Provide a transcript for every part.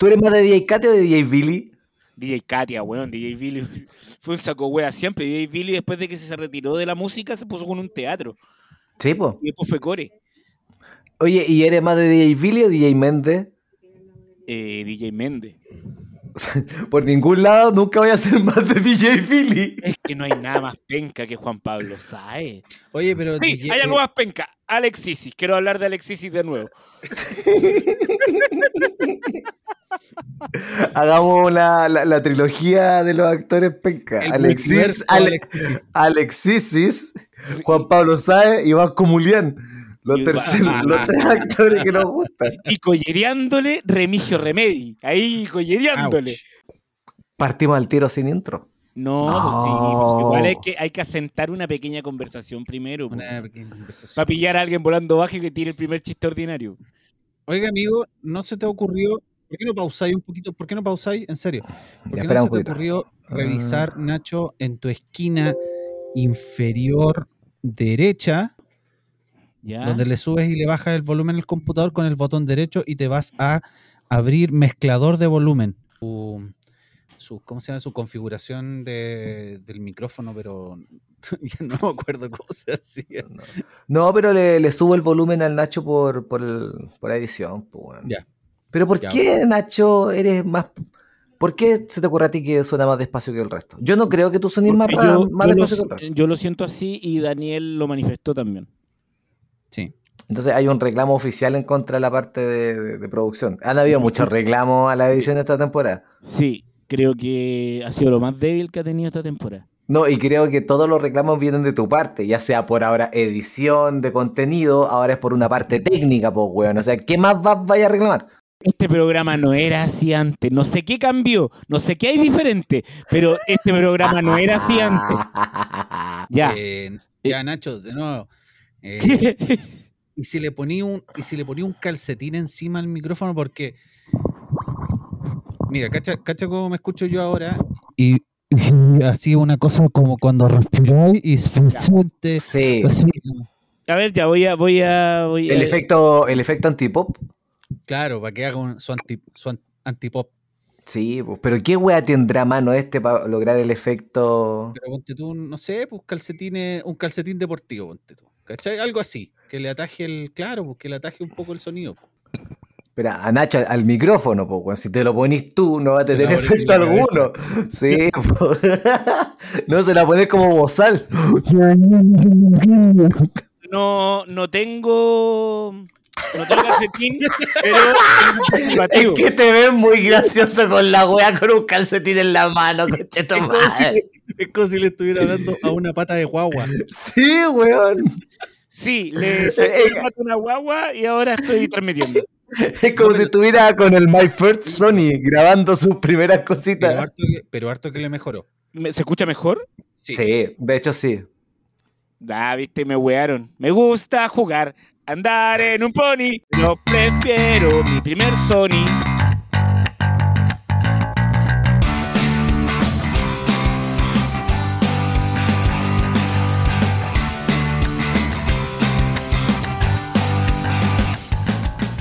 ¿Tú eres más de DJ Katia o de DJ Billy? DJ Katia, weón, DJ Billy fue un saco wea siempre. DJ Billy después de que se retiró de la música se puso con un teatro. Sí, pues. Y después fue core. Oye, ¿y eres más de DJ Billy o DJ Méndez? Eh, DJ Méndez. Por ningún lado nunca voy a ser más de DJ Billy. Es que no hay nada más penca que Juan Pablo Saez. Oye, pero. Sí, DJ hay algo más penca. Alexisis. Quiero hablar de Alexisis de nuevo. Hagamos la, la- la trilogía de los actores penca. El Alexis, multiverso Ale- Alexisis. Alexisis, Juan Pablo Sáez y Vasco Mulián. Los, Y- terceros- los tres actores que nos gustan. Y collereándole Remigio Remedi. Ahí, collereándole. Partimos al tiro sin intro. No, No. pues sí, pues igual hay que, hay que asentar una pequeña conversación primero. pues. Una pequeña conversación. Para pillar a alguien volando bajo y que tire el primer chiste ordinario. Oiga, amigo, ¿no se te ocurrió? ¿Por qué no pausáis un poquito? ¿Por qué no pausáis? En serio. ¿Por qué no se te ocurrió revisar, Nacho, en tu esquina inferior derecha, ¿Ya? donde le subes y le bajas el volumen al computador con el botón derecho y te vas a abrir mezclador de volumen? Su, su- ¿Cómo se llama? Su configuración de- del micrófono, pero ya no me acuerdo cómo se hacía. No, pero le, le subo el volumen al Nacho por, por, el- por edición. pues, weón. Ya. Pero ¿por Ya. qué, Nacho, eres más... ¿Por qué se te ocurre a ti que suena más despacio que el resto? Yo no creo que tú suenes más, Porque ra- yo, más yo lo, despacio que el resto. yo lo siento así y Daniel lo manifestó también. Sí. Entonces hay un reclamo oficial en contra de la parte de, de- de producción. Han habido muchos reclamos a la edición de esta temporada. Sí, creo que ha sido lo más débil que ha tenido esta temporada. No, y creo que todos los reclamos vienen de tu parte, ya sea por ahora edición de contenido, ahora es por una parte técnica, pues, weón. O sea, ¿qué más vas vaya a reclamar? Este programa no era así antes. No sé qué cambió, no sé qué hay diferente, pero este programa no era así antes. Ya. Eh, ya, Nacho, de nuevo. Eh, y si le ponía un y si le ponía un calcetín encima al micrófono porque mira cacha, cacha cómo me escucho yo ahora y, y así una cosa como cuando respiráis y se siente Sí. así, A ver, ya voy a, voy a, voy a. El efecto, el efecto antipop. claro para que haga un, su, anti, su an- antipop Sí, pues, pero ¿qué wea tendrá a mano este para lograr el efecto? pero ponte tú no sé pues calcetines un calcetín deportivo ponte tú ¿cachai? algo así que le ataje el claro pues que le ataje un poco el sonido Espera, a Nacho, al micrófono, pues, weón. Si te lo ponís tú, no va a Se tener pones efecto alguno. Sí, po. no se la pones como bozal. No, no tengo. No tengo calcetín, pero. Es que te ves muy gracioso con la wea con un calcetín en la mano, concheto es como, si, madre. es como si le estuviera hablando a una pata de guagua Sí, weón. Sí, le pato a una guagua y ahora estoy transmitiendo. Es como si estuviera con el My First Sony grabando sus primeras pero cositas. harto, que, pero harto que le mejoró ¿Me- ¿Se escucha mejor? Sí. Sí, de hecho sí. Ah, viste, me wearon. Me gusta jugar, andar en un pony. Yo prefiero mi primer Sony.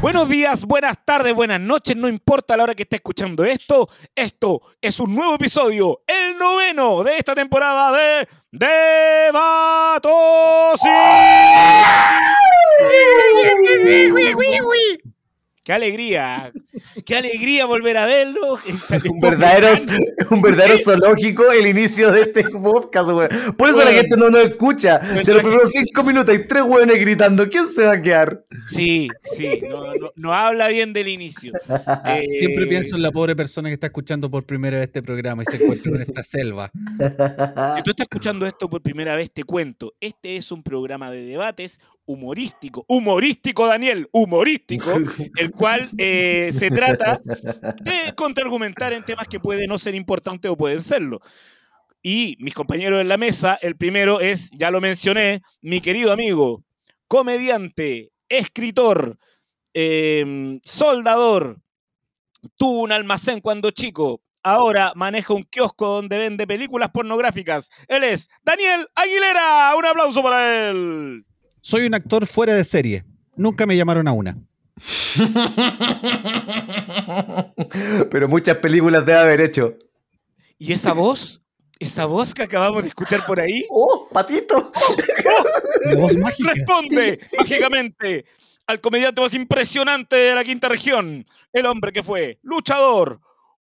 Buenos días, buenas tardes, buenas noches, no importa la hora que esté escuchando esto. Esto es un nuevo episodio, el noveno de esta temporada de Debatosis. ¡Qué alegría! ¡Qué alegría volver a verlo! Un verdadero, un verdadero zoológico el inicio de este podcast, weón. Por eso la gente no nos escucha. Si los primeros cinco minutos hay tres weones gritando, ¿quién se va a quedar? Sí, sí, no, no- no habla bien del inicio. Eh, Siempre pienso en la pobre persona que está escuchando por primera vez este programa y se encuentra en esta selva. Si tú estás escuchando esto por primera vez, te cuento. Este es un programa de debates humorístico. Humorístico, Daniel, humorístico. El cual eh, se trata de contraargumentar en temas que pueden no ser importantes o pueden serlo. Y mis compañeros en la mesa, el primero es, ya lo mencioné, mi querido amigo, comediante, escritor, em, soldador, tuvo un almacén cuando chico, ahora maneja un kiosco donde vende películas pornográficas. Él es Daniel Aguilera. Un aplauso para él. Soy un actor fuera de serie. Nunca me llamaron a una. Pero muchas películas debe haber hecho. ¿Y esa voz? ¿Esa voz que acabamos de escuchar por ahí? ¡Oh, patito! La voz mágica. Responde mágicamente al comediante más impresionante de la quinta región. El hombre que fue luchador,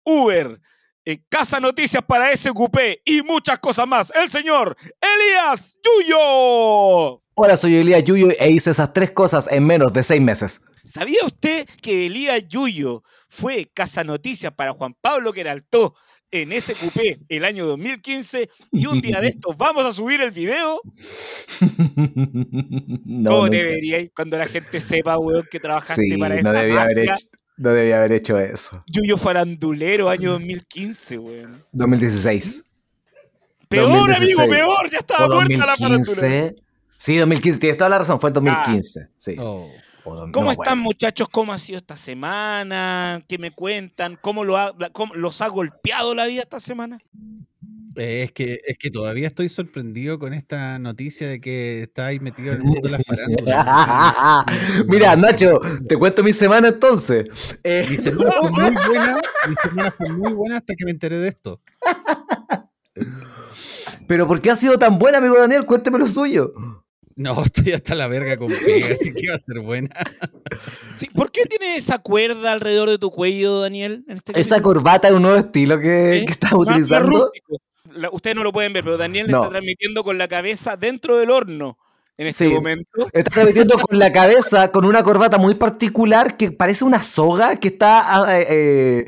Uber, eh, Casa Noticias para SQP y muchas cosas más. El señor Elías Yuyo. Hola, soy Elías Yuyo e hice esas tres cosas en menos de seis meses. ¿Sabía usted que Elías Yuyo fue Casa Noticias para Juan Pablo Queraltó en SQP el año 2015 y un día de estos vamos a subir el video? no, ¿Cómo nunca. debería ir cuando la gente sepa, weón, que trabajaste Sí, para no esa debía, haber marca? hecho, no debía haber hecho eso. Yuyo Farandulero, año 2015, weón. 2016. Peor, 2016. amigo, peor, ya estaba muerta la farándula. 2015. Sí, 2015, tienes toda la razón, fue el 2015. Sí. Oh. ¿Cómo no están, muchachos? ¿Cómo ha sido esta semana? ¿Qué me cuentan? ¿Cómo, lo ha- cómo los ha golpeado la vida esta semana? Eh, Es que, es que todavía estoy sorprendido con esta noticia de que está ahí metido en el mundo de la farándula. Mira, Nacho, te cuento mi semana entonces. Eh, Mi semana fue muy buena, mi semana fue muy buena hasta que me enteré de esto. Pero ¿por qué ha sido tan buena, amigo Daniel? Cuénteme lo suyo. No, estoy hasta la verga con pega, así que va a ser buena. Sí, ¿Por qué tiene esa cuerda alrededor de tu cuello, Daniel? en este Esa corbata es un nuevo estilo que, ¿Eh? que estás más utilizando. La- ustedes no lo pueden ver, pero Daniel No. está transmitiendo con la cabeza dentro del horno en este Sí. momento. Estás metiendo con la cabeza con una corbata muy particular que parece una soga que está ah, eh, eh,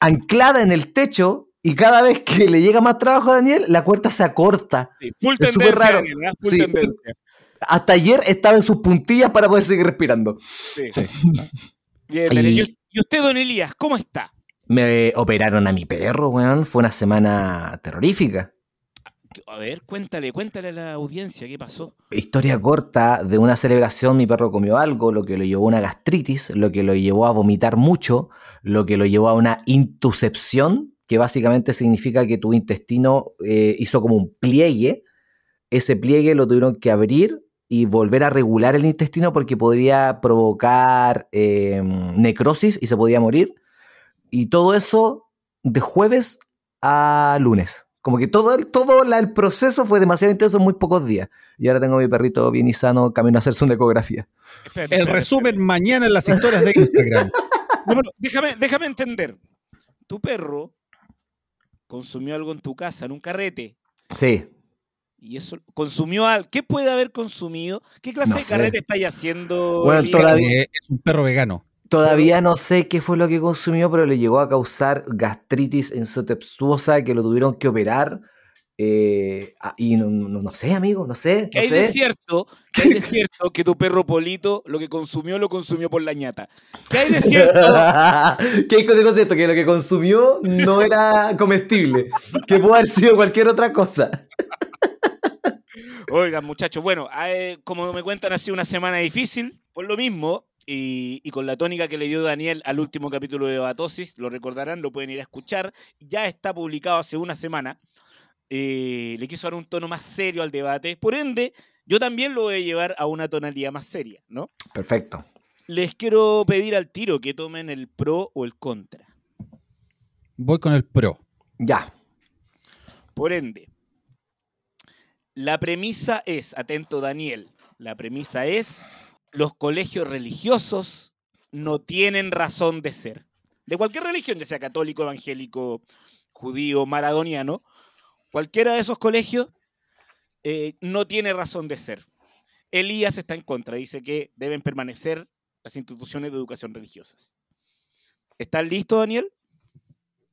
anclada en el techo y cada vez que le llega más trabajo a Daniel, la cuerda se acorta. Sí, full Es súper tendencia, raro. Daniel, ¿eh? Full Sí. Hasta ayer estaba en sus puntillas para poder seguir respirando. Sí. Sí. Bien, Y- Daniel. ¿Y, y usted, don Elías, cómo está? Me operaron a mi perro, weón. Fue una semana terrorífica. A ver, cuéntale, cuéntale a la audiencia qué pasó. Historia corta, de una celebración mi perro comió algo, lo que lo llevó a una gastritis, lo que lo llevó a vomitar mucho, lo que lo llevó a una intusepción, que básicamente significa que tu intestino eh, hizo como un pliegue. Ese pliegue lo tuvieron que abrir y volver a regular el intestino porque podría provocar eh, necrosis y se podía morir. Y todo eso de jueves a lunes. Como que todo, el, todo la- el proceso fue demasiado intenso en muy pocos días. Y ahora tengo a mi perrito bien y sano camino a hacerse una ecografía. El resumen mañana en las historias de Instagram. No, bueno, déjame, déjame entender. Tu perro consumió algo en tu casa, en un carrete. Sí. Y eso consumió algo. ¿Qué puede haber consumido? ¿Qué clase No de sé. carrete estáis haciendo? Bueno, Elías? todavía- Eh, es un perro vegano. Todavía no sé qué fue lo que consumió, pero le llegó a causar gastritis ensotempuosa que lo tuvieron que operar. eh, y no, no- no sé, amigo, no sé. ¿Qué No hay de cierto? ¿Qué hay de cierto que tu perro Polito lo que consumió lo consumió por la ñata? ¿Qué hay de cierto? ¿Qué hay de cierto? Que lo que consumió no era comestible. Que pudo haber sido cualquier otra cosa. Oigan, muchachos, bueno, eh, como me cuentan, ha sido una semana difícil, por lo mismo, y, y con la tónica que le dio Daniel al último capítulo de Batosis, lo recordarán, lo pueden ir a escuchar, ya está publicado hace una semana. Eh, le quiso dar un tono más serio al debate, por ende, yo también lo voy a llevar a una tonalidad más seria, ¿no? Perfecto. Les quiero pedir al tiro que tomen el pro o el contra. Voy con el pro. Ya. Por ende, la premisa es, atento Daniel, la premisa es, los colegios religiosos no tienen razón de ser. De cualquier religión, ya sea católico, evangélico, judío, maradoniano, cualquiera de esos colegios eh, no tiene razón de ser. Elías está en contra, dice que deben permanecer las instituciones de educación religiosas. ¿Estás listo, Daniel?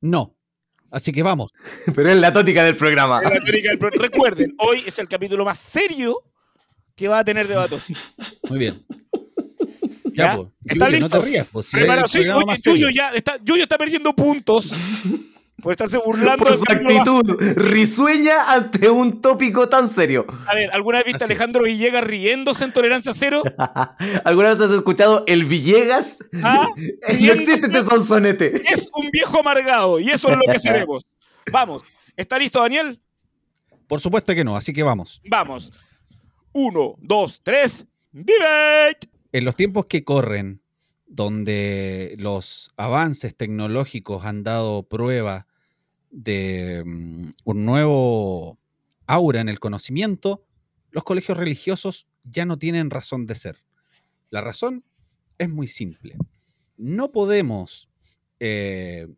No. Así que vamos. Pero es la tótica del programa. La del pro- Recuerden, hoy es el capítulo más serio que va a tener Debatosis. Muy bien. ¿Ya? Ya, pues. ¿Está Yuyo, no te listo? rías, pues. si el sí, programa oye, más serio. Yuyo ya está, Yuyo está perdiendo puntos por estarse burlando. Por su actitud risueña ante un tópico tan serio. A ver, ¿alguna vez viste a Así es. Alejandro Villegas riéndose en Tolerancia Cero? ¿Alguna vez has escuchado el Villegas? Ah, No existe este sonsonete. Es un viejo amargado y eso es lo que seremos. Vamos, ¿está listo, Daniel? Por supuesto que no, así que vamos. Vamos. Uno, dos, tres, debate. En los tiempos que corren, donde los avances tecnológicos han dado prueba de mm, un nuevo aura en el conocimiento, los colegios religiosos ya no tienen razón de ser. La razón es muy simple. No podemos eh,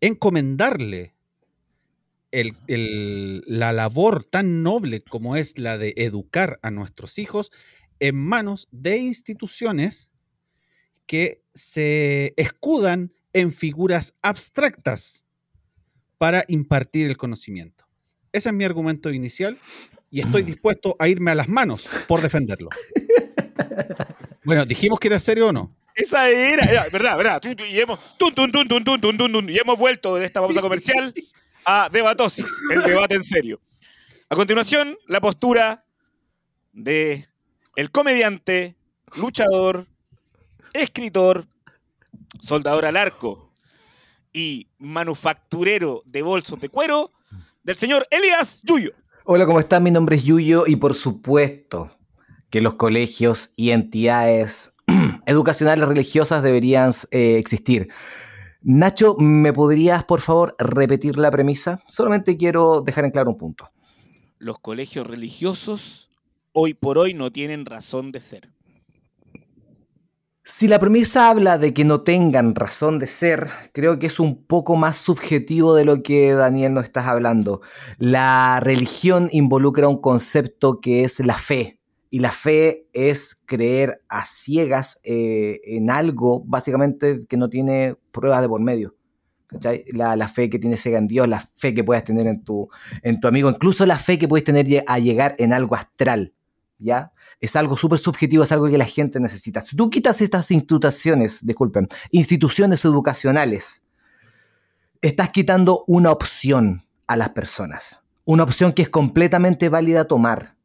encomendarle la labor tan noble como es la de educar a nuestros hijos en manos de instituciones que se escudan en figuras abstractas para impartir el conocimiento. Ese es mi argumento inicial y estoy dispuesto a irme a las manos por defenderlo. Bueno, dijimos que era serio o no. Esa era, verdad, verdad. Y hemos, y hemos vuelto de esta pausa comercial a Debatosis, el debate en serio. A continuación, la postura de el comediante, luchador, escritor, soldador al arco y manufacturero de bolsos de cuero del señor Elías Yuyo. Hola, ¿cómo están? Mi nombre es Yuyo y por supuesto que los colegios y entidades educacionales religiosas deberían eh, existir. Nacho, ¿me podrías por favor repetir la premisa? Solamente quiero dejar en claro un punto. Los colegios religiosos hoy por hoy no tienen razón de ser. Si la premisa habla de que no tengan razón de ser, creo que es un poco más subjetivo de lo que Daniel nos estás hablando. La religión involucra un concepto que es la fe, y la fe es creer a ciegas eh, en algo, básicamente, que no tiene pruebas de por medio. La, fe que tienes ciega en Dios, la fe que puedes tener en tu, en tu amigo, incluso la fe que puedes tener a llegar en algo astral. ¿Ya? Es algo súper subjetivo, es algo que la gente necesita. Si tú quitas estas instituciones, disculpen, instituciones educacionales, estás quitando una opción a las personas. Una opción que es completamente válida tomar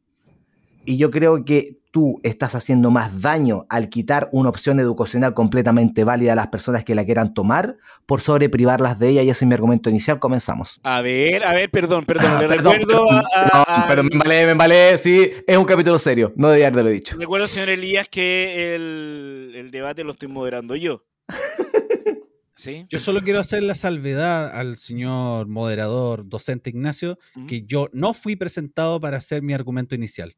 y yo creo que tú estás haciendo más daño al quitar una opción educacional completamente válida a las personas que la quieran tomar por sobre privarlas de ella. Y ese es mi argumento inicial. Comenzamos. A ver, a ver, perdón, perdón. Ah, perdón, pero me vale, me vale, sí, es un capítulo serio. No debía haberlo dicho. Recuerdo, señor Elías, que el, el debate lo estoy moderando yo. ¿Sí? Yo solo quiero hacer la salvedad al señor moderador, docente Ignacio, que yo no fui presentado para hacer mi argumento inicial.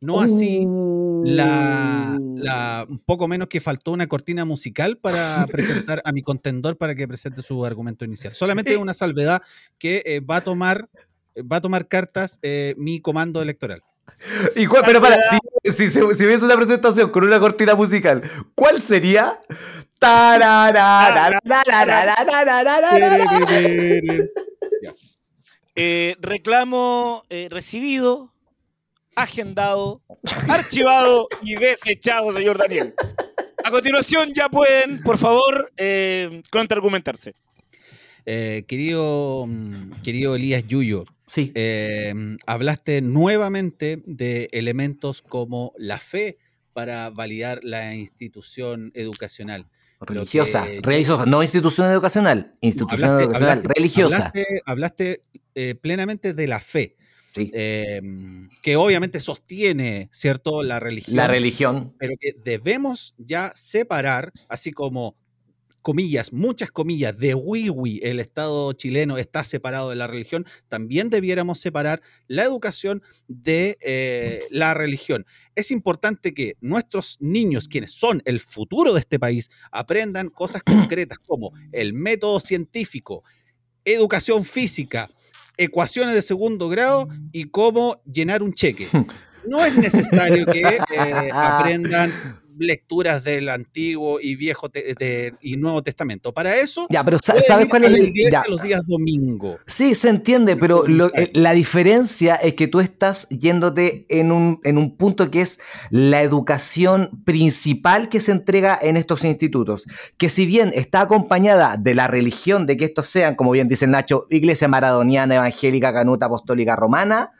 No así la, la, un poco menos que faltó una cortina musical para presentar a mi contendor para que presente su argumento inicial. Solamente una salvedad que eh, va a tomar va a tomar cartas eh, mi comando electoral. ¿Y cuál, pero para, si, si, hubiese una presentación con una cortina musical, ¿cuál sería? Eh, reclamo recibido agendado, archivado y desechado, señor Daniel. A continuación ya pueden, por favor, eh, contraargumentarse. Eh, querido, mm, querido Elías Yuyo, sí. Eh, hablaste nuevamente de elementos como la fe para validar la institución educacional. Religiosa, religiosa, no institución educacional, institución educacional, religiosa. Hablaste, plenamente de la fe. Em, que obviamente sostiene, ¿cierto?, la religión. La religión. Pero que debemos ya separar, así como comillas, muchas comillas, de wiwi el Estado chileno está separado de la religión, también debiéramos separar la educación de eh, la religión. Es importante que nuestros niños, quienes son el futuro de este país, aprendan cosas concretas como el método científico, educación física, ecuaciones de segundo grado y cómo llenar un cheque. No es necesario que eh, aprendan lecturas del Antiguo y Viejo y Nuevo Testamento. Para eso, ya, pero ¿sabes cuál es el ya. los días domingo? Sí, se entiende, pero eh, la diferencia es que tú estás yéndote en un, en un punto que es la educación principal que se entrega en estos institutos, que si bien está acompañada de la religión, de que estos sean, como bien dice Nacho, iglesia maradoniana, evangélica, canuta, apostólica, romana,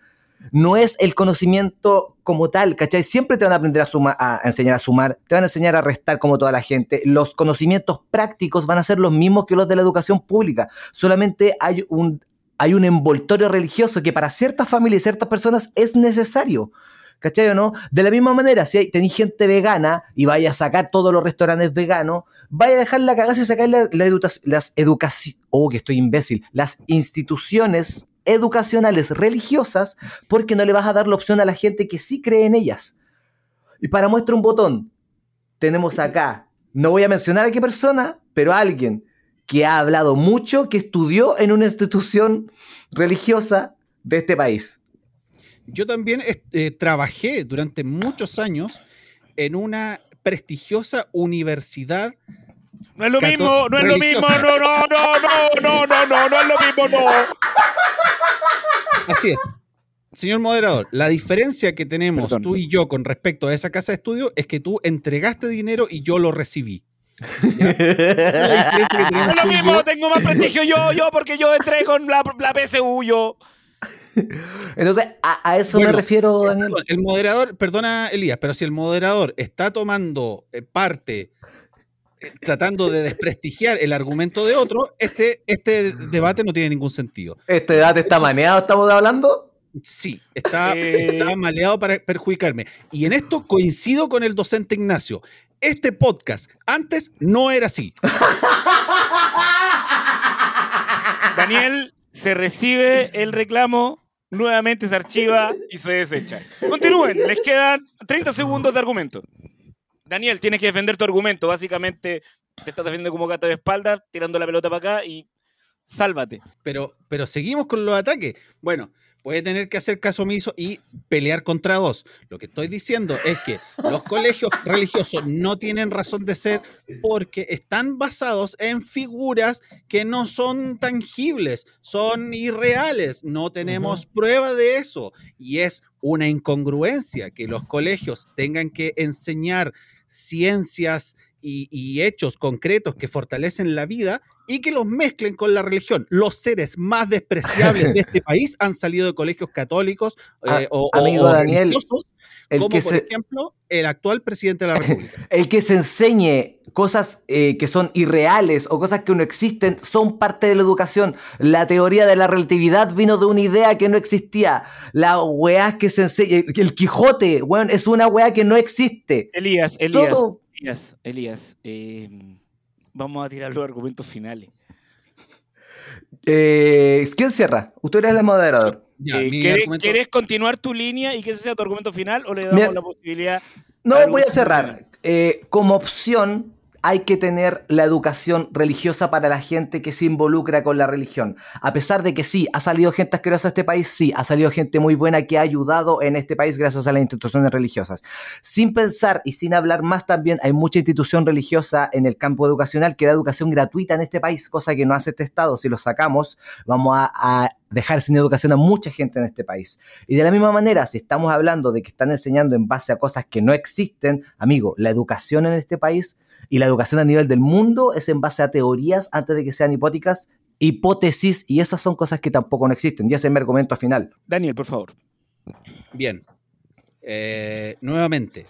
no es el conocimiento como tal, ¿cachai? Siempre te van a aprender a, a enseñar a sumar, te van a enseñar a restar como toda la gente. Los conocimientos prácticos van a ser los mismos que los de la educación pública. Solamente hay un, hay un envoltorio religioso que para ciertas familias y ciertas personas es necesario. ¿Cachai o no? De la misma manera, si tenéis gente vegana y vaya a sacar todos los restaurantes veganos, vaya a dejar la cagada y sacar la, la las educaciones, oh, que estoy imbécil, las instituciones educacionales religiosas porque no le vas a dar la opción a la gente que sí cree en ellas. Y para muestra un botón, tenemos acá, no voy a mencionar a qué persona, pero alguien que ha hablado mucho, que estudió en una institución religiosa de este país. Yo también eh, trabajé durante muchos años en una prestigiosa universidad. No es lo mismo, no es lo mismo, no, no, no, no, no, no, no, no es lo mismo, no. Así es. Señor moderador, la diferencia que tenemos Perdón. tú y yo con respecto a esa casa de estudio es que tú entregaste dinero y yo lo recibí. No es lo mismo, yo- tengo más prestigio yo, yo, porque yo entré con la, la PSU, yo. Entonces, a, a eso me refiero, Daniel. El moderador, perdona Elías, pero si el moderador está tomando eh, parte, tratando de desprestigiar el argumento de otro, este, este debate no tiene ningún sentido. ¿Este debate está maneado, estamos hablando? Sí, está, está maleado para perjudicarme. Y en esto coincido con el docente Ignacio. Este podcast antes no era así. Daniel, se recibe el reclamo, nuevamente se archiva y se desecha. Continúen, les quedan 30 segundos de argumento. Daniel, tienes que defender tu argumento. Básicamente, te estás defendiendo como gato de espalda, tirando la pelota para acá y sálvate. Pero, pero seguimos con los ataques. Bueno, puede tener que hacer caso omiso y pelear contra dos. Lo que estoy diciendo es que los colegios religiosos no tienen razón de ser porque están basados en figuras que no son tangibles, son irreales, no tenemos prueba de eso. Y es una incongruencia que los colegios tengan que enseñar ciencias y, y hechos concretos que fortalecen la vida y que los mezclen con la religión. Los seres más despreciables de este país han salido de colegios católicos eh, Ah, o, o- amigo o Daniel, religiosos, El como que, por se, ejemplo el actual presidente de la República. el que se enseñe cosas eh, que son irreales o cosas que no existen son parte de la educación. La teoría de la relatividad vino de una idea que no existía. La weá que se enseña, el Quijote, weón, es una weá que no existe. Elías, Elías, Todo, Elías, Elías, eh, vamos a tirar los argumentos finales. Eh, ¿Quién cierra? Usted era el moderador. Ya, Eh, mi ¿quieres, argumento- quieres continuar tu línea y que ese sea tu argumento final o le damos Mira- la posibilidad? No, voy a cerrar. Eh, como opción, hay que tener la educación religiosa para la gente que se involucra con la religión. A pesar de que sí, ha salido gente asquerosa a este país, sí, ha salido gente muy buena que ha ayudado en este país gracias a las instituciones religiosas. Sin pensar y sin hablar más también, hay mucha institución religiosa en el campo educacional que da educación gratuita en este país, cosa que no hace este Estado. Si lo sacamos, vamos a, a dejar sin educación a mucha gente en este país. Y de la misma manera, si estamos hablando de que están enseñando en base a cosas que no existen, amigo, la educación en este país y la educación a nivel del mundo es en base a teorías antes de que sean hipóticas, hipótesis, y esas son cosas que tampoco no existen. Y ese es mi argumento final. Daniel, por favor. Bien. Eh, nuevamente,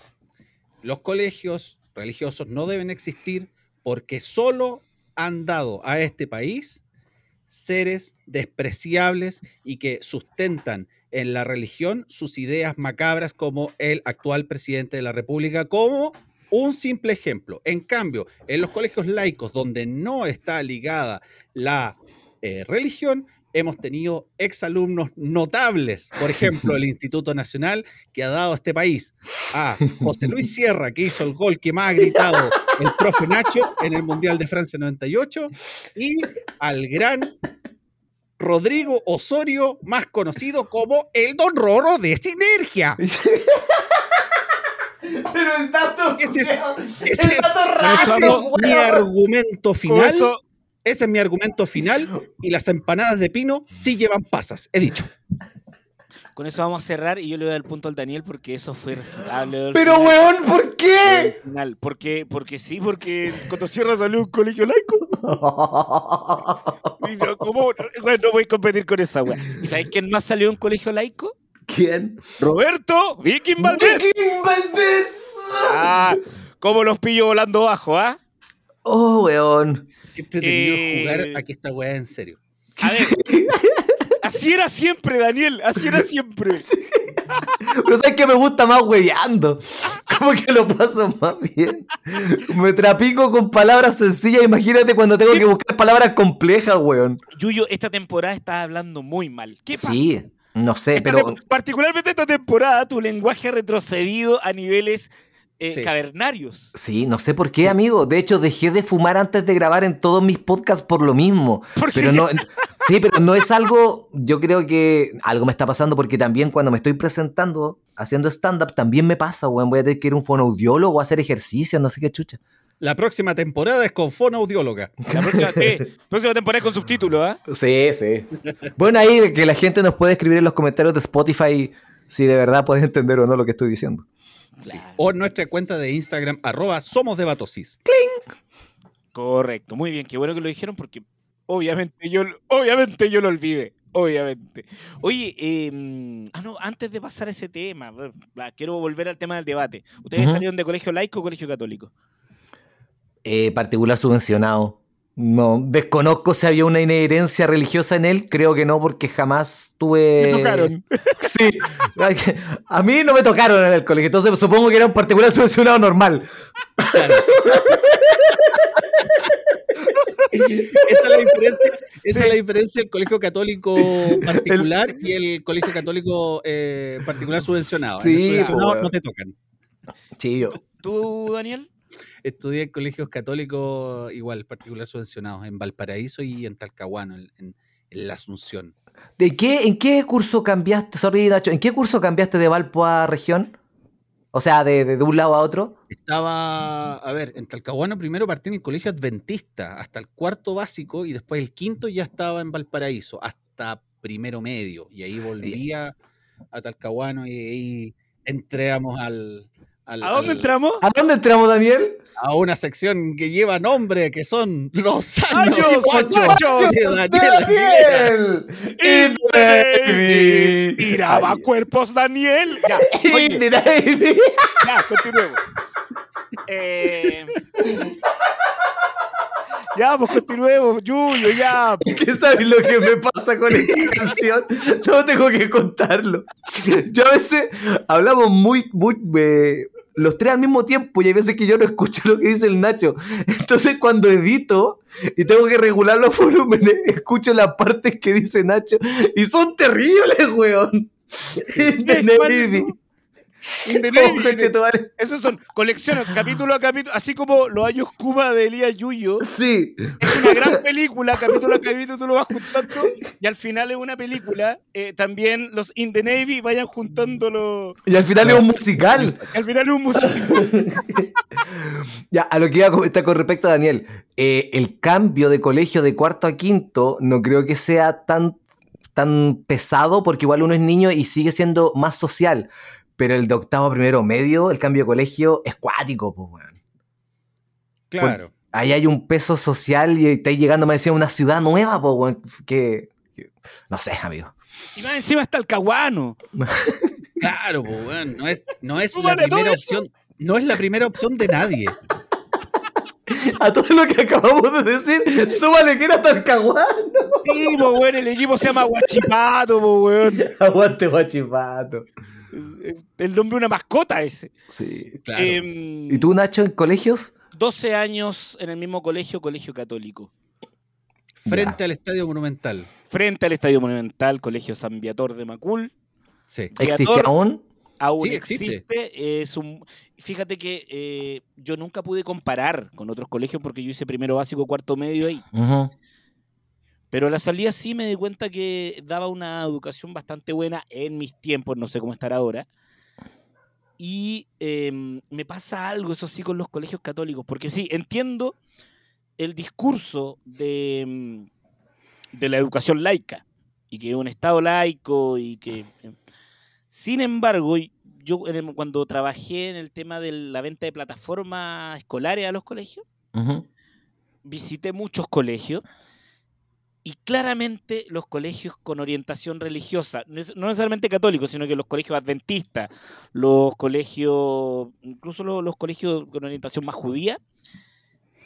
los colegios religiosos no deben existir porque solo han dado a este país seres despreciables y que sustentan en la religión sus ideas macabras como el actual presidente de la República, como un simple ejemplo. En cambio, en los colegios laicos donde no está ligada la eh, religión, hemos tenido exalumnos notables, por ejemplo, el Instituto Nacional que ha dado a este país a José Luis Sierra, que hizo el gol que más ha gritado el profe Nacho en el Mundial de Francia 98, y al gran Rodrigo Osorio, más conocido como el Don Roro de Sinergia. Pero el dato... Ese es- el Ese es, ese es mi argumento final. Ese es mi argumento final. Y las empanadas de pino sí llevan pasas, he dicho. Con eso vamos a cerrar y yo le doy el punto al Daniel porque eso fue refutable. Pero, final. weón, ¿por qué? Final. Porque, porque sí, porque Cotosierra salió un colegio laico. Y yo, ¿cómo? Bueno, no voy a competir con esa weá. ¿Y sabes quién más salió de un colegio laico? ¿Quién? Roberto Viking Valdés. ¡Viking Valdés! Ah, cómo los pillo volando bajo, ¿ah? Oh, weón. Qué entretenido Eh, jugar a que esta weá en serio. A ver, Así era siempre, Daniel, así era siempre. Pero sabes que me gusta más hueveando. Como que lo paso más bien. Me trapico con palabras sencillas. Imagínate cuando tengo que buscar palabras complejas, weón. Yuyo, esta temporada estás hablando muy mal. ¿Qué pasa? Sí, no sé, Esta pero. particularmente esta temporada, tu lenguaje ha retrocedido a niveles eh, Sí. cavernarios. Sí, no sé por qué, amigo. De hecho, dejé de fumar antes de grabar en todos mis podcasts por lo mismo. ¿Por qué? Pero no, sí, pero no es algo, yo creo que algo me está pasando porque también cuando me estoy presentando, haciendo stand-up, también me pasa, weón. Voy a tener que ir a un fonoaudiólogo a hacer ejercicio, no sé qué chucha. La próxima temporada es con fonoaudióloga. La próxima, eh, próxima temporada con subtítulos, ¿ah? Sí, sí. Bueno, ahí que la gente nos puede escribir en los comentarios de Spotify si de verdad puede entender o no lo que estoy diciendo. Claro. O en nuestra cuenta de Instagram, arroba somos de Batosis. Correcto, muy bien, qué bueno que lo dijeron porque obviamente yo, obviamente yo lo olvidé, obviamente. Oye, eh, ah, no, antes de pasar a ese tema, quiero volver al tema del debate. ¿Ustedes salieron de colegio laico o colegio católico? Eh, particular subvencionado. No, desconozco si había una inherencia religiosa en él, creo que no, porque jamás tuve. Me tocaron. Sí, a mí no me tocaron en el colegio, entonces supongo que era un particular subvencionado normal. Esa es la diferencia, esa Sí. es la diferencia del colegio católico particular y el colegio católico eh, particular subvencionado. El Sí, subvencionado no te tocan. Sí, yo. ¿Tú, Daniel? Estudié en colegios católicos igual, particular subvencionados, en Valparaíso y en Talcahuano, en, en- en la Asunción. ¿De qué, ¿En qué curso cambiaste, sorry Nacho, en qué curso cambiaste de Valpo a región? O sea, de, de- de un lado a otro. Estaba, a ver, en Talcahuano primero partí en el colegio adventista, hasta el cuarto básico, y después el quinto ya estaba en Valparaíso, hasta primero medio. Y ahí volvía a Talcahuano y ahí entramos al, al- ¿A dónde al- entramos? ¿A dónde entramos, Daniel? a una sección que lleva nombre, que son los años ¡Años, de Daniel. In the Navy. Tiraba Ay. cuerpos, Daniel. Ya, oye, Navy. ya, continuemos. Eh, Ya, pues continuemos, Yuyo, ya. ¿Qué sabes lo que me pasa con esta canción? No tengo que contarlo. Yo a veces hablamos muy, muy, eh, los tres al mismo tiempo y hay veces que yo no escucho lo que dice el Nacho. Entonces cuando edito y tengo que regular los volúmenes, escucho las partes que dice Nacho y son terribles, weón. In the Navy. In the Oh. Esos son colecciones, capítulo a capítulo, así como los años Kuma de Elías Yuyo. Sí. Es una gran película, capítulo a capítulo tú lo vas juntando y al final es una película. eh, también los In the Navy vayan juntando los. Y al final es un musical. Al final es un musical. Ya, a lo que iba a comentar con respecto a Daniel, eh, el cambio de colegio de cuarto a quinto no creo que sea tan, tan pesado porque igual uno es niño y sigue siendo más social, pero el de octavo primero medio, el cambio de colegio es cuático, pues, weón. Claro. Ahí hay un peso social y estáis llegando, me decía, a una ciudad nueva, pues, weón, que, que- No sé, amigo. Y más encima está el caguano. Claro, pues, weón, no es, no es la primera eso. opción. No es la primera opción de nadie. A todo lo que acabamos de decir, súmale que era Talcahuano. Sí, po, weón, el equipo se llama Guachipato, po, weón. Aguante, guachipato. El nombre de una mascota ese. Sí. Claro. Em, ¿Y tú, Nacho, en colegios? 12 años en el mismo colegio, colegio católico. Frente al Estadio Monumental. Frente al Estadio Monumental, Colegio San Viator de Macul. Sí. ¿Existe Creador. aún? Aún Sí, existe. existe. Es un, fíjate que eh, yo nunca pude comparar con otros colegios porque yo hice primero básico, cuarto medio ahí. Ujú. Pero la salida sí me di cuenta que daba una educación bastante buena en mis tiempos, no sé cómo estar ahora. Y em, me pasa algo, eso sí, con los colegios católicos, porque sí, entiendo el discurso de, em, de la educación laica y que es un Estado laico y que... em, Sin embargo, yo cuando trabajé en el tema de la venta de plataformas escolares a los colegios, Ujú. visité muchos colegios y claramente los colegios con orientación religiosa, no es- no necesariamente católicos, sino que los colegios adventistas, los colegios, incluso los, los colegios con orientación más judía,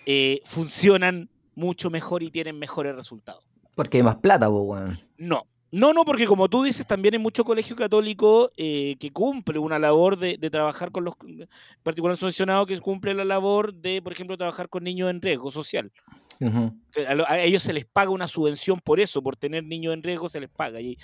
eh, funcionan mucho mejor y tienen mejores resultados. Porque hay más plata, po, weón. No, No, no, porque como tú dices, también hay mucho colegio católico eh, que cumple una labor de, de trabajar con los, en particular que cumple la labor de, por ejemplo, trabajar con niños en riesgo social. Ujú. Que A, lo- a ellos se les paga una subvención por eso, por tener niños en riesgo se les paga. Y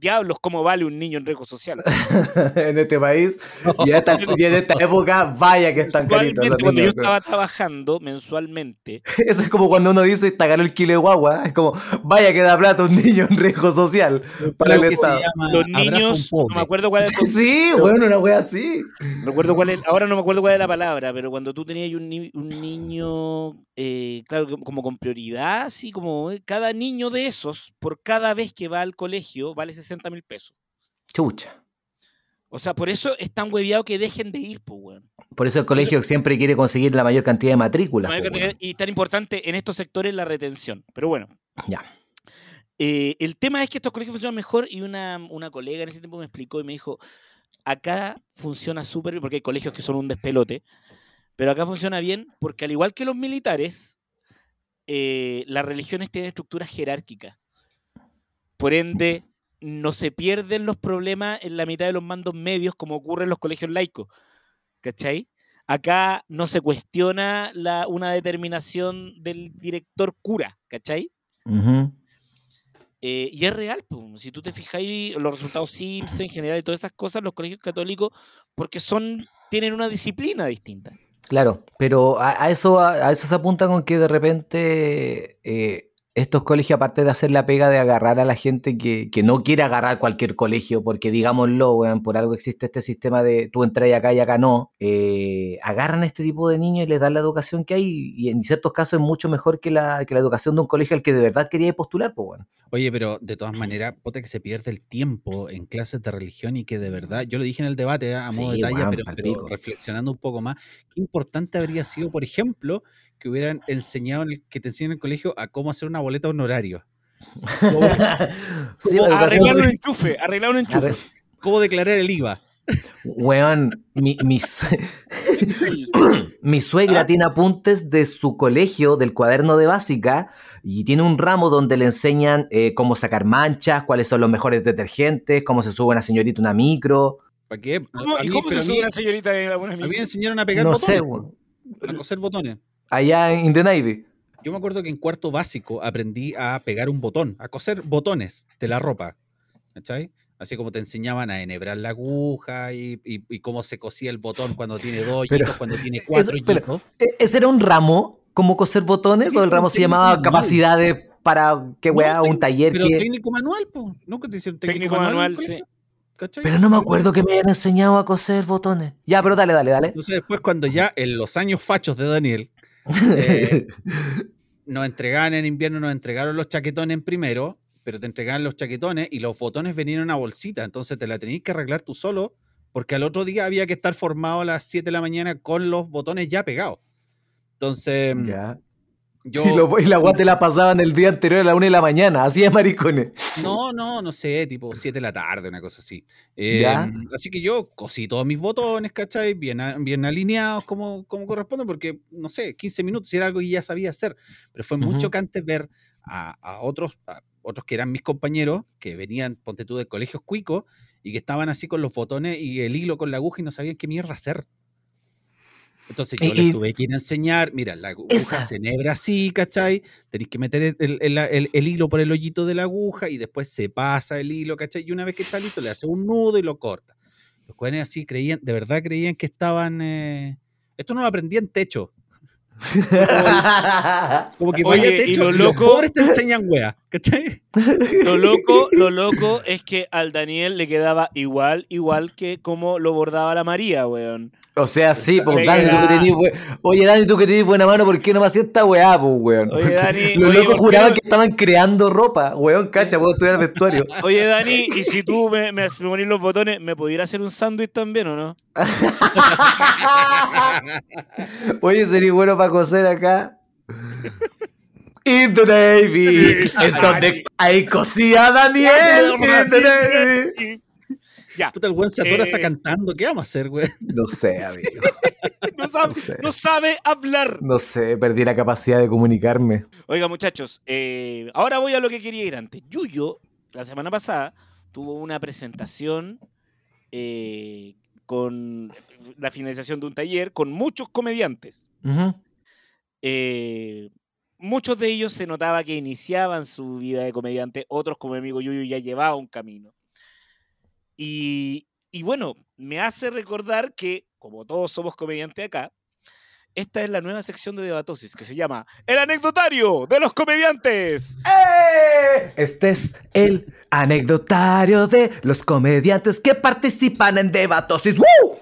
diablos, ¿cómo vale un niño en riesgo social? en este país y en esta, y en esta época, vaya que están caritos los cuando yo niños. estaba trabajando mensualmente, Eso es como cuando uno dice está caro el kilo de guagua. Es como, vaya que da plata un niño en riesgo social para el Estado. los niños, no me acuerdo cuál es el Sí, bueno, una wea así. Recuerdo cuál es, ahora no me acuerdo cuál es la palabra, pero cuando tú tenías un, ni- un niño, eh, claro, como con prioridad, así como eh, cada niño de esos, por cada vez que va al colegio, vale 60 mil pesos. Chucha. O sea, por eso es tan hueviado que dejen de ir, pues, weón. Por eso el colegio siempre quiere conseguir la mayor cantidad de matrículas. La mayor po, cantidad- weón. Y tan importante en estos sectores la retención. Pero bueno, Ya. eh, el tema es que estos colegios funcionan mejor y una, una colega en ese tiempo me explicó y me dijo, acá funciona súper bien, porque hay colegios que son un despelote, pero acá funciona bien porque al igual que los militares, eh, las religiones tienen estructuras jerárquicas. Por ende, no se pierden los problemas en la mitad de los mandos medios como ocurre en los colegios laicos. ¿Cachai? Acá no se cuestiona la, una determinación del director cura, ¿cachai? Eh, y es real, si tú te fijáis los resultados Sims en general y todas esas cosas, los colegios católicos, porque son, tienen una disciplina distinta. Claro, pero a, a eso, a, a eso se apunta con que de repente eh, estos colegios, aparte de hacer la pega de agarrar a la gente que, que no quiere agarrar cualquier colegio, porque digámoslo, weón, por algo existe este sistema de tú entras y acá y acá no, eh, agarran a este tipo de niños y les dan la educación que hay, y en ciertos casos es mucho mejor que la, que la educación de un colegio al que de verdad quería postular, pues bueno. Oye, pero de todas maneras, puta que se pierde el tiempo en clases de religión y que de verdad, yo lo dije en el debate ¿ah? a modo Sí, de weón, pero, pero reflexionando un poco más, qué importante habría sido, por ejemplo, que hubieran enseñado, en el, que te enseñen en el colegio a cómo hacer una boleta honorario, sí, ¿Cómo la educación Arreglar un enchufe, arreglar un enchufe. Arre- cómo declarar el IVA. Weón, mi, mi, sue- mi suegra tiene apuntes de su colegio, del cuaderno de básica, y tiene un ramo donde le enseñan eh, cómo sacar manchas, cuáles son los mejores detergentes, cómo se sube una señorita a una micro. ¿Para qué? ¿Cómo, A ¿Y mí- cómo se mí- sube una señorita en alguna a mí enseñaron a pegar No botones, sé, weón. a coser botones. Allá en The Navy. Yo me acuerdo que en cuarto básico aprendí a pegar un botón, a coser botones de la ropa. ¿Cachai? Así como te enseñaban a enhebrar la aguja y, y- y cómo se cosía el botón cuando tiene dos Pero- hoyitos, cuando tiene cuatro Eso- pero-. ¿E- ¿Ese era un ramo? ¿Como coser botones? ¿O el ramo se llamaba manual. capacidades para que No, weá, un técnico- taller Pero que. técnico manual, po. Nunca te hicieron técnico, Técnico manual. sí. ¿Cachai? Pero no me acuerdo que me hayan enseñado a coser botones. Ya, pero dale, dale, dale. Entonces después cuando ya en los años fachos de Daniel eh, nos entregaban en invierno, nos entregaron los chaquetones en primero, pero te entregaban los chaquetones y los botones venían en una bolsita, entonces te la tenías que arreglar tú solo, porque al otro día había que estar formado a las 7 de la mañana con los botones ya pegados. Entonces. Yo... Y, lo- y la weá te la pasaban el día anterior a la una de la mañana, así de maricones. No, no, no sé, tipo 7 de la tarde, una cosa así. Eh, Ya. Así que yo cosí todos mis botones, ¿cachai? Bien, bien alineados como, como corresponde, porque, no sé, 15 minutos si era algo que ya sabía hacer. Pero fue mucho que antes ver a, a otros, a otros que eran mis compañeros, que venían, ponte tú, de colegios cuicos, y que estaban así con los botones y el hilo con la aguja y no sabían qué mierda hacer. Entonces yo Y- les y- tuve que ir a enseñar, mira, la aguja Esa. se enhebra así, ¿cachai? Tenéis que meter el, el- el- el- el hilo por el hoyito de la aguja y después se pasa el hilo, ¿cachai? Y una vez que está listo, le hace un nudo y lo corta. Los jóvenes así creían, de verdad creían que estaban. eh, Esto no lo aprendí en techo. Como que Oye, vaya y techo lo y los loco- pobres te enseñan wea, ¿cachai? Lo loco, lo loco es que al Daniel le quedaba igual, igual que como lo bordaba la María, weón. O sea, sí, pues Oye, Dani, tú que tenés buen- Oye, Dani, tú que tenés buena mano, ¿por qué no me hacías esta weá, pues, weón? Oye, Dani, Los oye, locos ¿por qué juraban que estaban creando ropa, weón, cacha, puedo estudiar vestuario. Oye, Dani, y si tú me, me, me ponís los botones, ¿me pudiera hacer un sándwich también o no? Oye, sería bueno para coser acá. In the Navy. Es donde ahí cosía Daniel. In the Navy. Ya, Puta, el buen se atora Eh. está cantando. ¿Qué vamos a hacer, güey? No sé, amigo. no sabe, No sé. no sabe hablar. No sé, perdí la capacidad de comunicarme. Oiga, muchachos, eh, ahora voy a lo que quería ir antes. Yuyo la semana pasada tuvo una presentación eh, con la finalización de un taller con muchos comediantes. Eh, muchos de ellos se notaba que iniciaban su vida de comediante, otros como mi amigo Yuyu ya llevaba un camino. Y, y bueno, me hace recordar que, como todos somos comediantes acá, esta es la nueva sección de Debatosis que se llama El anecdotario de los comediantes. ¡Eh! Este es el anecdotario de los comediantes que participan en Debatosis. ¡Woo!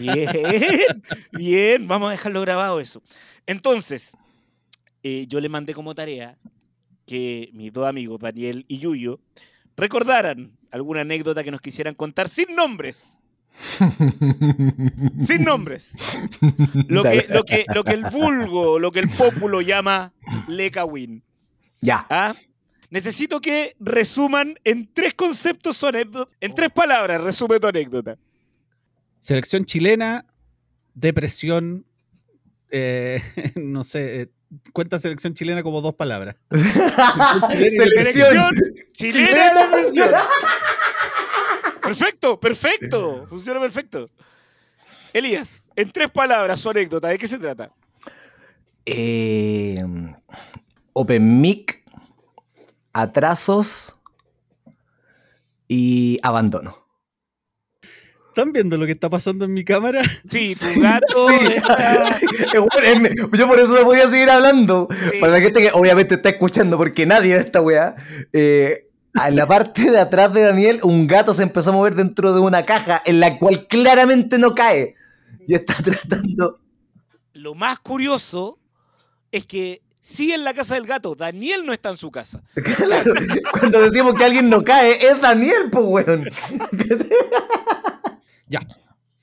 Bien, bien, vamos a dejarlo grabado eso. Entonces, eh, yo le mandé como tarea que mis dos amigos, Daniel y Yuyo, recordaran alguna anécdota que nos quisieran contar sin nombres. Sin nombres. Lo que, lo que, lo que el vulgo, lo que el pópulo llama Lekawin. Ya. ¿Ah? Necesito que resuman en tres conceptos su anécdota, en tres palabras, resume tu anécdota. Selección chilena, depresión, eh, no sé, eh, cuenta selección chilena como dos palabras. Selección. chilena depresión. Perfecto, perfecto. Funciona perfecto. Elías, en tres palabras, su anécdota, ¿de qué se trata? Eh, open mic, atrasos y abandono. ¿Están viendo lo que está pasando en mi cámara? Sí, tu gato. Sí. está- Yo por eso no podía seguir hablando. Sí. Para la gente que obviamente está escuchando, porque nadie ve esta weá. eh, a la parte de atrás de Daniel, un gato se empezó a mover dentro de una caja en la cual claramente no cae. Y está tratando. Lo más curioso es que sí en la casa del gato, Daniel no está en su casa. Claro, cuando decimos que alguien no cae, es Daniel, pues weón. Ya.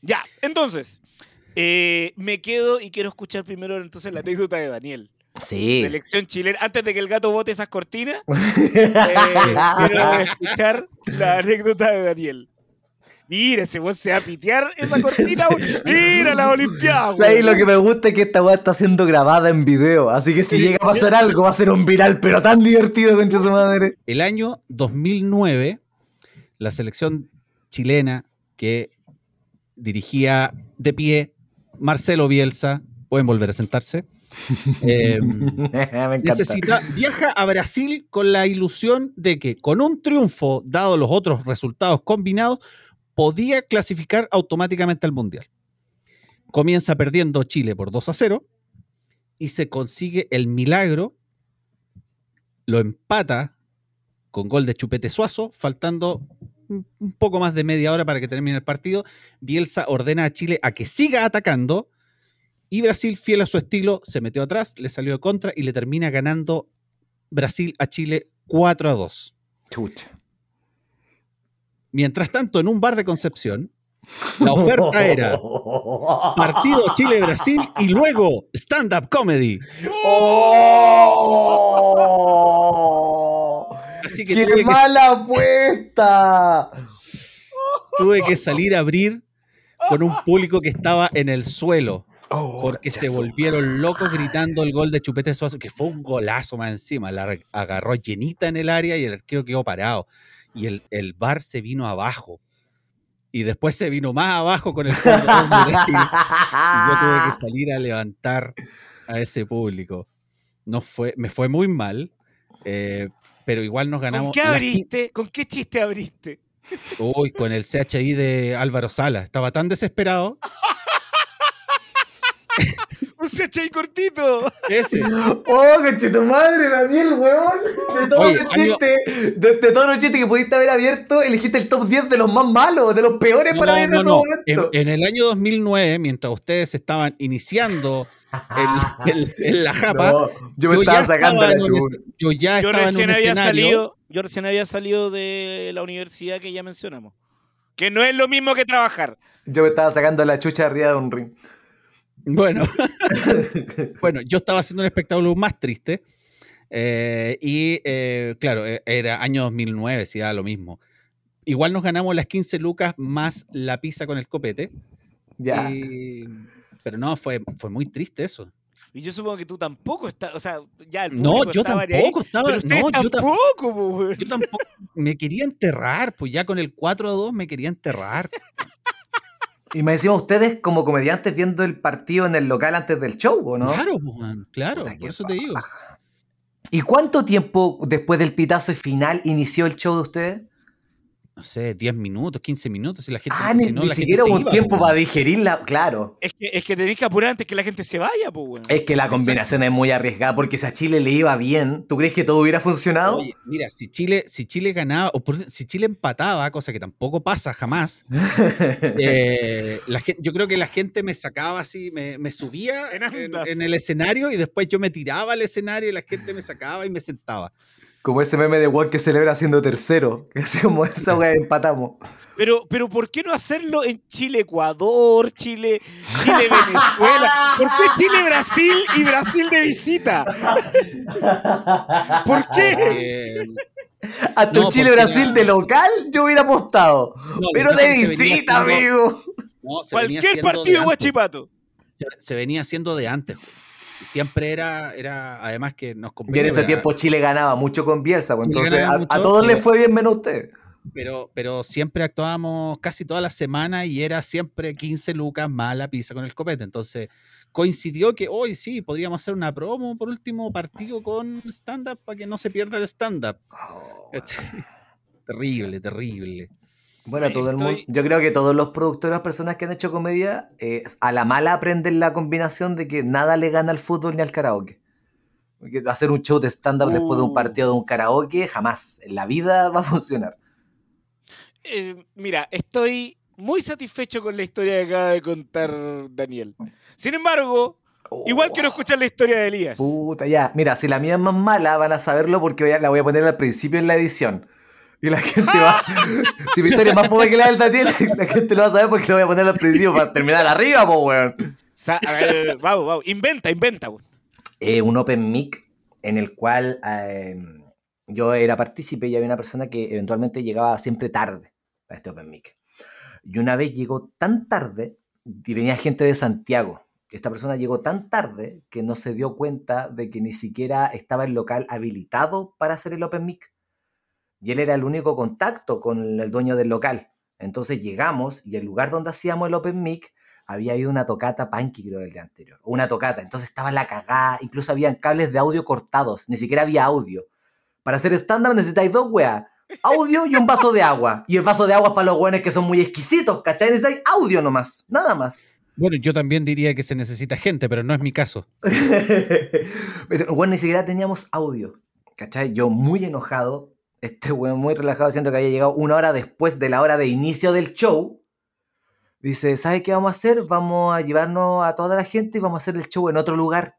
Ya, entonces, eh, me quedo y quiero escuchar primero entonces la anécdota de Daniel. Sí. Selección chilena. Antes de que el gato bote esas cortinas, eh, quiero escuchar la anécdota de Daniel. Mira, ese weón se va a pitear esa cortina. Mira la Olimpiada. ¿Sabes weón. lo que me gusta? Es que esta weá está siendo grabada en video. Así que si llega a pasar algo, va a ser un viral, pero tan divertido, concha su madre. El año 2009, la selección chilena que dirigía de pie Marcelo Bielsa, pueden volver a sentarse, eh, necesita, viaja a Brasil con la ilusión de que con un triunfo, dado los otros resultados combinados, podía clasificar automáticamente al Mundial. Comienza perdiendo Chile por 2 a 0 y se consigue el milagro, lo empata con gol de Chupete Suazo, faltando un poco más de media hora para que termine el partido. Bielsa ordena a Chile a que siga atacando y Brasil, fiel a su estilo, se metió atrás, le salió de contra y le termina ganando Brasil a Chile 4 a 2. Chucha. Mientras tanto, en un bar de Concepción, la oferta era partido Chile-Brasil y luego stand-up comedy. ¡Oh! Así que ¡Qué tuve que, mala apuesta! tuve que salir a abrir con un público que estaba en el suelo. Oh, porque se volvieron locos gritando el gol de Chupete Suazo, que fue un golazo más encima. La agarró llenita en el área y el arquero quedó parado. Y el, el bar se vino abajo. Y después se vino más abajo con el Brasil. Y yo tuve que salir a levantar a ese público. No fue, me fue muy mal, eh, pero igual nos ganamos. ¿Con qué abriste? ¿Con qué chiste abriste? Uy, con el CHI de Álvaro Sala. Estaba tan desesperado. Un CHI cortito. Ese. ¡Oh, conchito madre, Daniel, weón! De todos Oye, los año- chistes, de, de todos los chistes que pudiste haber abierto, elegiste el top 10 de los más malos, de los peores para No, ver en no, ese no. En, momento. en el año 2009, mientras ustedes estaban iniciando el- el- en la japa, No, yo me yo estaba sacando estaba la un yo ya Yo estaba en un recién, había escenario. salido, yo recién había salido de la universidad que ya mencionamos. Que no es lo mismo que trabajar. Yo me estaba sacando la chucha arriba de un ring. Bueno, bueno, yo estaba haciendo un espectáculo más triste. eh, y eh, claro, eh, era año 2009, sí, da lo mismo. Igual nos ganamos las 15 lucas más la pizza con el copete. Ya. y- pero no, fue, fue muy triste eso. Y yo supongo que tú tampoco estás, o sea, ya el No, yo estaba ahí, tampoco estaba. pero No, yo, tam- tampoco, yo tampoco. Me quería enterrar, pues ya con el 4 a 2 me quería enterrar. Y me decimos ustedes como comediantes viendo el partido en el local antes del show, ¿o no? Claro, pues, man, claro, Puta, qué por eso te digo. ¿Y cuánto tiempo después del pitazo final inició el show de ustedes? No sé, 10 minutos, 15 minutos, y la gente. Ah, si ni, no, ni la siquiera hubo iba, tiempo pues, para digerirla, claro. Es que, es que tenés que apurar antes que la gente se vaya, pues, weón. Es que la combinación es muy arriesgada porque si a Chile le iba bien, ¿tú crees que todo hubiera funcionado? Oye, mira, si Chile, si Chile ganaba, o por- si Chile empataba, cosa que tampoco pasa jamás, eh, la yo creo que la gente me sacaba así, me, me subía En en, andas. en el escenario y después yo me tiraba al escenario y la gente me sacaba y me sentaba. Como ese meme de Juan que celebra siendo tercero. Que es como esa wea empatamos. Pero, pero ¿por qué no hacerlo en Chile-Ecuador, Chile, Chile-Venezuela? ¿Por qué Chile-Brasil y Brasil de visita? ¿Por qué? Hasta No, un Chile-Brasil porque- de local yo hubiera apostado. no, Pero de visita, amigo. no, Cualquier partido de. Guachipato. se, se venía haciendo de antes. Siempre era, era, además que nos Y en convenía, ese tiempo Chile ganaba mucho con Bielsa, pues, entonces a, todos les pero- fue bien menos a ustedes. Pero, pero siempre actuábamos casi todas las semanas y era siempre 15 lucas más la pizza con el copete. Entonces coincidió que hoy sí, podríamos hacer una promo por último partido con stand-up para que no se pierda el stand-up. ¿Cachai? terrible, terrible. Bueno, Oye, todo el mundo, yo creo que todos los productores, las personas que han hecho comedia, eh, a la mala aprenden la combinación de que nada le gana al fútbol ni al karaoke. Porque hacer un show de stand-up después de un Uh. partido de un karaoke, jamás en la vida va a funcionar. Eh, mira, estoy muy satisfecho con la historia que acaba de contar Daniel. Sin embargo, igual Oh, quiero escuchar la historia de Elías. Puta, ya. Mira, si la mía es más mala, van a saberlo porque voy a- la voy a poner al principio en la edición. Y la gente va. si mi historia es más pobre que la del Daniel, la gente lo va a saber porque lo voy a poner al principio para terminar arriba, po, weón. Ver, vamos, vamos. Inventa, inventa. weón. eh, un open mic en el cual eh, yo era partícipe y había una persona que eventualmente llegaba siempre tarde a este open mic. Y una vez llegó tan tarde y venía gente de Santiago. Esta persona llegó tan tarde que no se dio cuenta de que ni siquiera estaba el local habilitado para hacer el open mic. Y él era el único contacto con el dueño del local. Entonces llegamos y el lugar donde hacíamos el open mic había ido una tocata punky, creo, del día anterior. o Una tocata. Entonces estaba la cagada. Incluso habían cables de audio cortados. Ni siquiera había audio. Para hacer stand-up necesitáis dos weas. Audio y un vaso de agua. Y el vaso de agua es para los weones que son muy exquisitos, ¿cachai? Necesitáis audio nomás. Nada más. Bueno, yo también diría que se necesita gente, pero no es mi caso. Pero bueno, ni siquiera teníamos audio. ¿Cachai? Yo muy enojado. Este weón muy relajado, siento que había llegado una hora después de la hora de inicio del show. Dice, ¿sabe qué vamos a hacer? Vamos a llevarnos a toda la gente y vamos a hacer el show en otro lugar.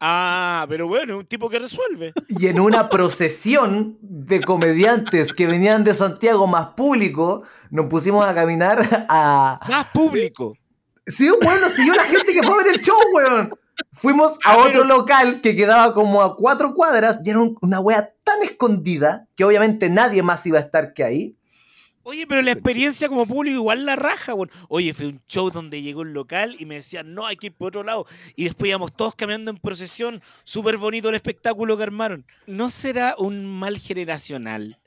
Ah, pero bueno, un tipo que resuelve. Y en una procesión de comediantes que venían de Santiago más público, nos pusimos a caminar a... Más público. Sí, nos siguió la gente que fue a ver el show, weón. Fuimos a Ah, otro local que quedaba como a cuatro cuadras y era un- una wea tan escondida que obviamente nadie más iba a estar que ahí. Oye, pero la experiencia como público igual la raja, weón. Oye, fue un show donde llegó un local y me decían, no, hay que ir por otro lado. Y después íbamos todos caminando en procesión. Súper bonito el espectáculo que armaron. ¿No será un mal generacional?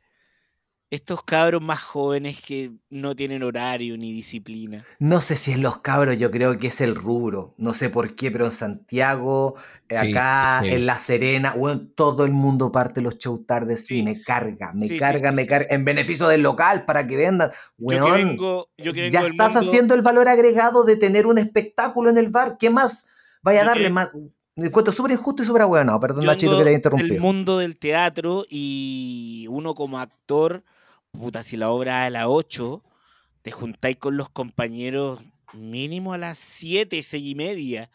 Estos cabros más jóvenes que no tienen horario ni disciplina. No sé si es los cabros, yo creo que es el rubro. No sé por qué, pero en Santiago, eh, Sí, acá, sí. en La Serena, weón, todo el mundo parte los show tardes Sí. y me carga, me carga, sí, me sí, carga. sí. En beneficio del local para que vendan. Yo que Weón, vengo, yo que vengo ya estás mundo- haciendo el valor agregado de tener un espectáculo en el bar. ¿Qué más vaya a darle que- más? Me encuentro súper injusto y súper bueno. Perdón, Nachito, que te del interrumpido. mundo del teatro y uno como actor, puta, si la obra a las 8, te juntáis con los compañeros mínimo a las 7, 6 y media.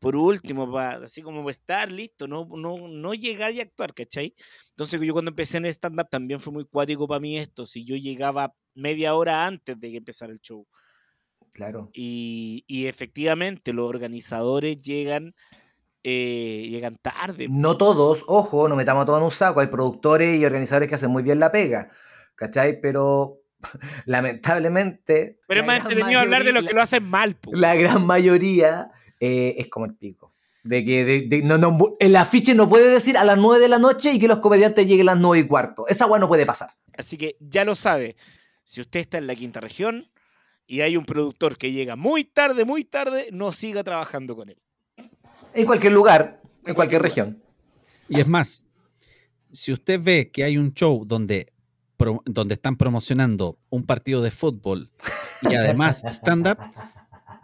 Por último, así como estar listo, no, no, no llegar y actuar, ¿cachai? Entonces yo cuando empecé en stand-up también fue muy cuático para mí esto, si yo llegaba media hora antes de que empezara el show. Claro. Y, y efectivamente los organizadores llegan, eh, llegan tarde. No todos, ojo, no metamos a todos en un saco. Hay productores y organizadores que hacen muy bien la pega. ¿Cachai? Pero lamentablemente. Pero es la más entretenido hablar de lo que lo hacen mal. po. La gran mayoría eh, es como el pico. De que de- de- no, no, el afiche no puede decir a las 9 de la noche y que los comediantes lleguen a las 9 y cuarto. Esa weá no puede pasar. Así que ya lo sabe. Si usted está en la quinta región y hay un productor que llega muy tarde, muy tarde, no siga trabajando con él. En cualquier lugar, en cualquier región. Y es más, si usted ve que hay un show donde, pro- donde están promocionando un partido de fútbol y además stand-up,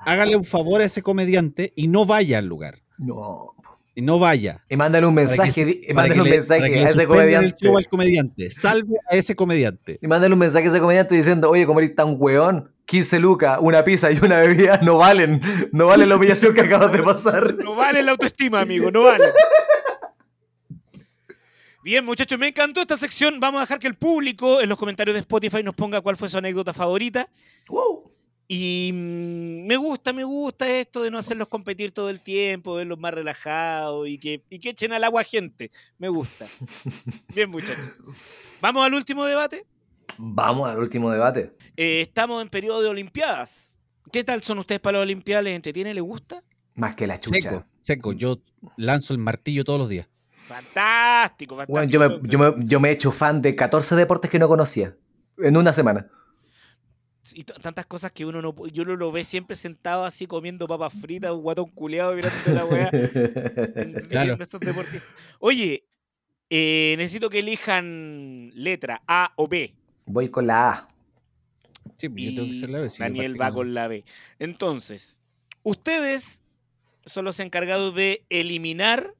hágale un favor a ese comediante y no vaya al lugar. No. Y no vaya. Y mándale un que- mensaje, mándale un le- mensaje a ese el comediante. show al comediante. Salve a ese comediante. Y mándale un mensaje a ese comediante diciendo, oye, como eres tan weón, 15 lucas, una pizza y una bebida no valen. No valen la humillación que acabas de pasar. No vale la autoestima, amigo, no vale. Bien, muchachos, me encantó esta sección. Vamos a dejar que el público en los comentarios de Spotify nos ponga cuál fue su anécdota favorita. Wow. Y mm, me gusta, me gusta esto de no hacerlos competir todo el tiempo, verlos más relajados y que, y que echen al agua gente. Me gusta. Bien, muchachos. Vamos al último debate. Vamos al último debate. Eh, estamos en periodo de Olimpiadas. ¿Qué tal son ustedes para las Olimpiadas? ¿Les entretiene? ¿Les gusta? Más que la chucha. Seco, seco. Yo lanzo el martillo todos los días. Fantástico, fantástico. Bueno, yo, me, yo, me, yo me he hecho fan de 14 deportes que no conocía. En una semana. Y tantas cosas que uno no yo uno lo ve siempre sentado así comiendo papas fritas, un guatón culeado mirando la weá. Claro. estos deportistas. Oye, eh, necesito que elijan letra A o B. Voy con la A. Sí, pues, yo tengo que ser la sí, yo Daniel va con la B. Entonces, ustedes son los encargados de eliminar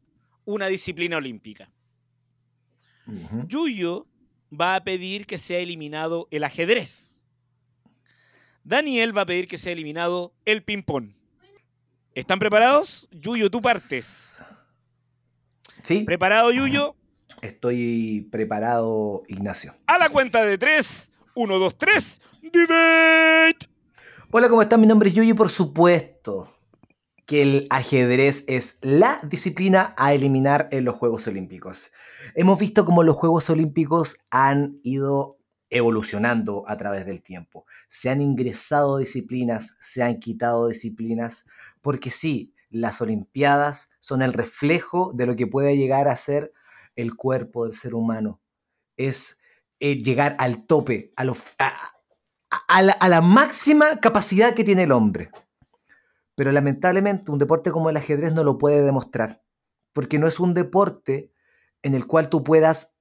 una disciplina olímpica. Ujú. Yuyo va a pedir que sea eliminado el ajedrez. Daniel va a pedir que sea eliminado el ping-pong. ¿Están preparados? Yuyo, tú partes. Sí, ¿Preparado, Yuyo? estoy preparado, Ignacio. A la cuenta de tres. Uno, dos, tres. ¡Debate! Hola, ¿cómo están? Mi nombre es Yuyi, y por supuesto que el ajedrez es la disciplina a eliminar en los Juegos Olímpicos. Hemos visto cómo los Juegos Olímpicos han ido evolucionando a través del tiempo. Se han ingresado disciplinas, se han quitado disciplinas, porque sí, las Olimpiadas son el reflejo de lo que puede llegar a ser el cuerpo del ser humano. Es eh, llegar al tope, a, la máxima capacidad que tiene el hombre. Pero lamentablemente un deporte como el ajedrez no lo puede demostrar, porque no es un deporte en el cual tú puedas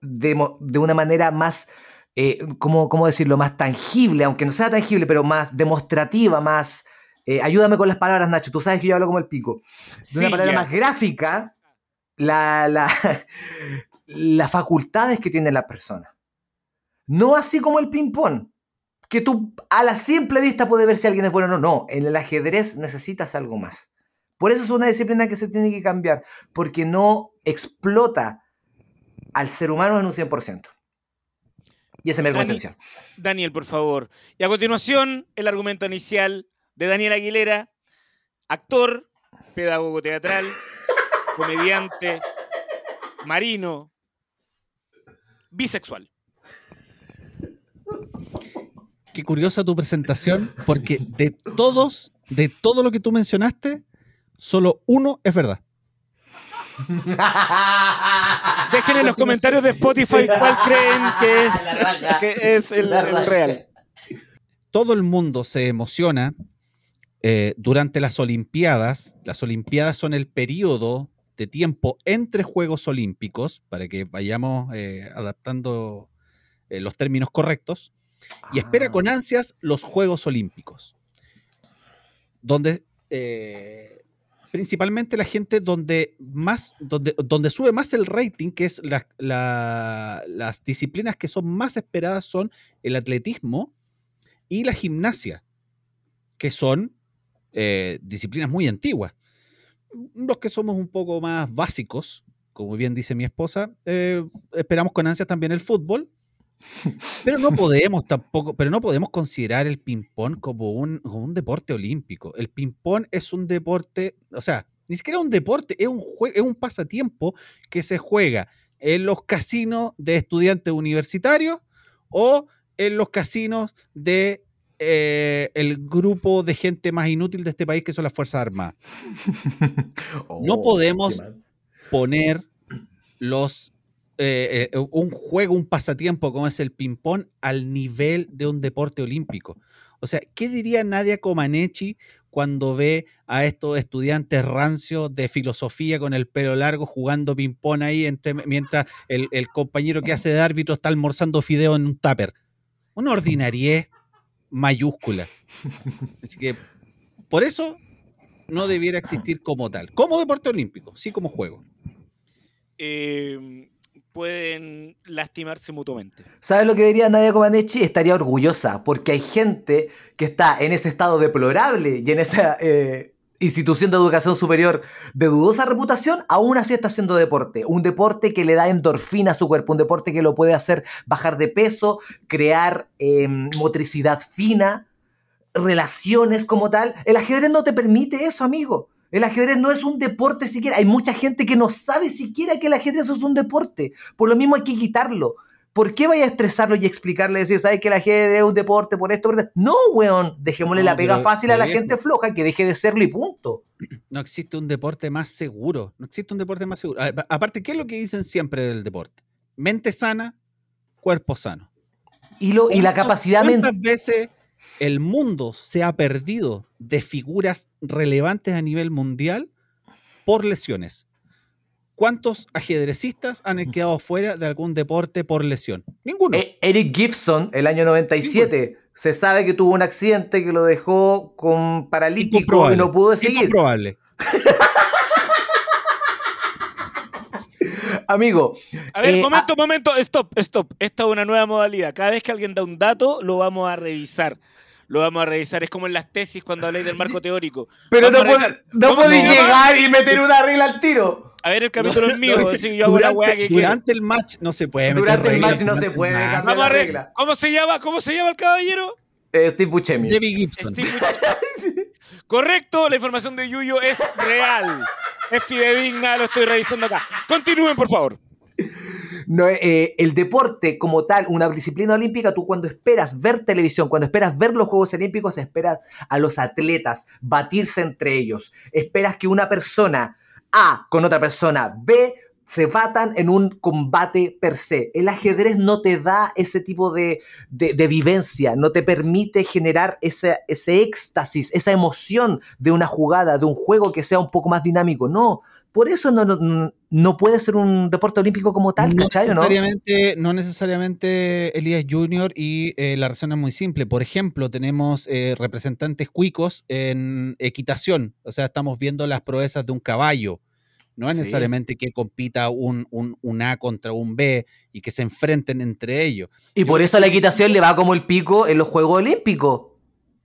demo- de una manera más, eh, ¿cómo, cómo decirlo?, más tangible, aunque no sea tangible, pero más demostrativa, más... eh, ayúdame con las palabras, Nacho, tú sabes que yo hablo como el pico. De una ya. más gráfica, la, la- las facultades que tiene la persona. No así como el ping-pong, que tú a la simple vista puedes ver si alguien es bueno o no. No, en el ajedrez necesitas algo más. Por eso es una disciplina que se tiene que cambiar, porque no explota al ser humano en un 100%. Y esa es mi Dani- contención. Daniel, por favor. Y a continuación, el argumento inicial de Daniel Aguilera, actor, pedagogo teatral, comediante, marino, bisexual. Qué curiosa tu presentación, porque de todos, de todo lo que tú mencionaste, solo uno es verdad. Dejen en los comentarios de Spotify cuál creen que es, que es el, el real. Todo el mundo se emociona eh, durante las Olimpiadas. Las Olimpiadas son el periodo de tiempo entre Juegos Olímpicos, para que vayamos eh, adaptando eh, los términos correctos, y espera con ansias los Juegos Olímpicos, donde eh, principalmente la gente donde más, donde, donde sube más el rating, que es la- la- las disciplinas que son más esperadas son el atletismo y la gimnasia, que son eh, disciplinas muy antiguas. Los que somos un poco más básicos, como bien dice mi esposa, eh, esperamos con ansias también el fútbol, pero no podemos tampoco, pero no podemos considerar el ping-pong como un, como un deporte olímpico. El ping-pong es un deporte, o sea, ni siquiera un deporte, es un, es un pasatiempo que se juega en los casinos de estudiantes universitarios o en los casinos de eh, el grupo de gente más inútil de este país, que son las Fuerzas Armadas. no Oh, podemos poner los eh, eh, un juego, un pasatiempo como es el ping-pong al nivel de un deporte olímpico. O sea, ¿qué diría Nadia Comaneci cuando ve a estos estudiantes rancios de filosofía con el pelo largo jugando ping-pong ahí mientras el, el compañero que hace de árbitro está almorzando fideo en un tupper? Una ordinariez mayúscula. Así que por eso no debiera existir como tal. Como deporte olímpico, sí como juego. Eh, pueden lastimarse mutuamente. ¿Sabes lo que diría Nadia Comaneci? Estaría orgullosa, porque hay gente que está en ese estado deplorable y en esa eh, institución de educación superior de dudosa reputación, aún así está haciendo deporte. Un deporte que le da endorfina a su cuerpo, un deporte que lo puede hacer bajar de peso, crear eh, motricidad fina, relaciones como tal. El ajedrez no te permite eso, amigo. El ajedrez no es un deporte siquiera. Hay mucha gente que no sabe siquiera que el ajedrez es un deporte. Por lo mismo hay que quitarlo. ¿Por qué vaya a estresarlo y explicarle, decir, sabes que el ajedrez es un deporte por esto? por esto? No, weón. Dejémosle No, la pega fácil a la gente floja, que deje de serlo y punto. No existe un deporte más seguro. No existe un deporte más seguro. A- Aparte, ¿qué es lo que dicen siempre del deporte? Mente sana, cuerpo sano. Y, lo, y la ¿Cuántas- capacidad mental. ¿Cuántas veces el mundo se ha perdido de figuras relevantes a nivel mundial por lesiones? ¿Cuántos ajedrecistas han quedado fuera de algún deporte por lesión? Ninguno. Eh, Eric Gibson, el año 97, se sabe que tuvo un accidente que lo dejó con paralítico y no pudo seguir. Incomprobable. Amigo, A ver, Eh, momento, momento, stop, stop. Esta es una nueva modalidad. Cada vez que alguien da un dato, lo vamos a revisar. Lo vamos a revisar. Es como en las tesis cuando habláis del marco teórico. pero Vamos no, revisar. no ¿Cómo se podéis llegar y meter una regla al tiro. A ver, el capítulo No, es mío. no, así yo hago la weá que durante, durante el match no se puede meter Durante el reglas, match no se durante puede cambiar. Vamos a la re- regla. ¿Cómo se llama? ¿Cómo se llama el caballero? Eh, Steve Buscemi. Debbie Gibson. Steve- Correcto, la información de Yuyo es real. Es fidedigna, lo estoy revisando acá. Continúen, por favor. No, eh, el deporte como tal, una disciplina olímpica, tú cuando esperas ver televisión, cuando esperas ver los Juegos Olímpicos, esperas a los atletas batirse entre ellos. Esperas que una persona A con otra persona B se batan en un combate per se. El ajedrez no te da ese tipo de, de- de vivencia, no te permite generar ese, ese éxtasis, esa emoción de una jugada, de un juego que sea un poco más dinámico. No, por eso no, no, no puede ser un deporte olímpico como tal, no ¿cachai? no? necesariamente, no necesariamente Elías Junior y eh, la razón es muy simple. Por ejemplo, tenemos eh, representantes cuicos en equitación, o sea, estamos viendo las proezas de un caballo. No es Sí. necesariamente que compita un, un- un A contra un B y que se enfrenten entre ellos. Y por eso la equitación le va como el pico en los Juegos Olímpicos.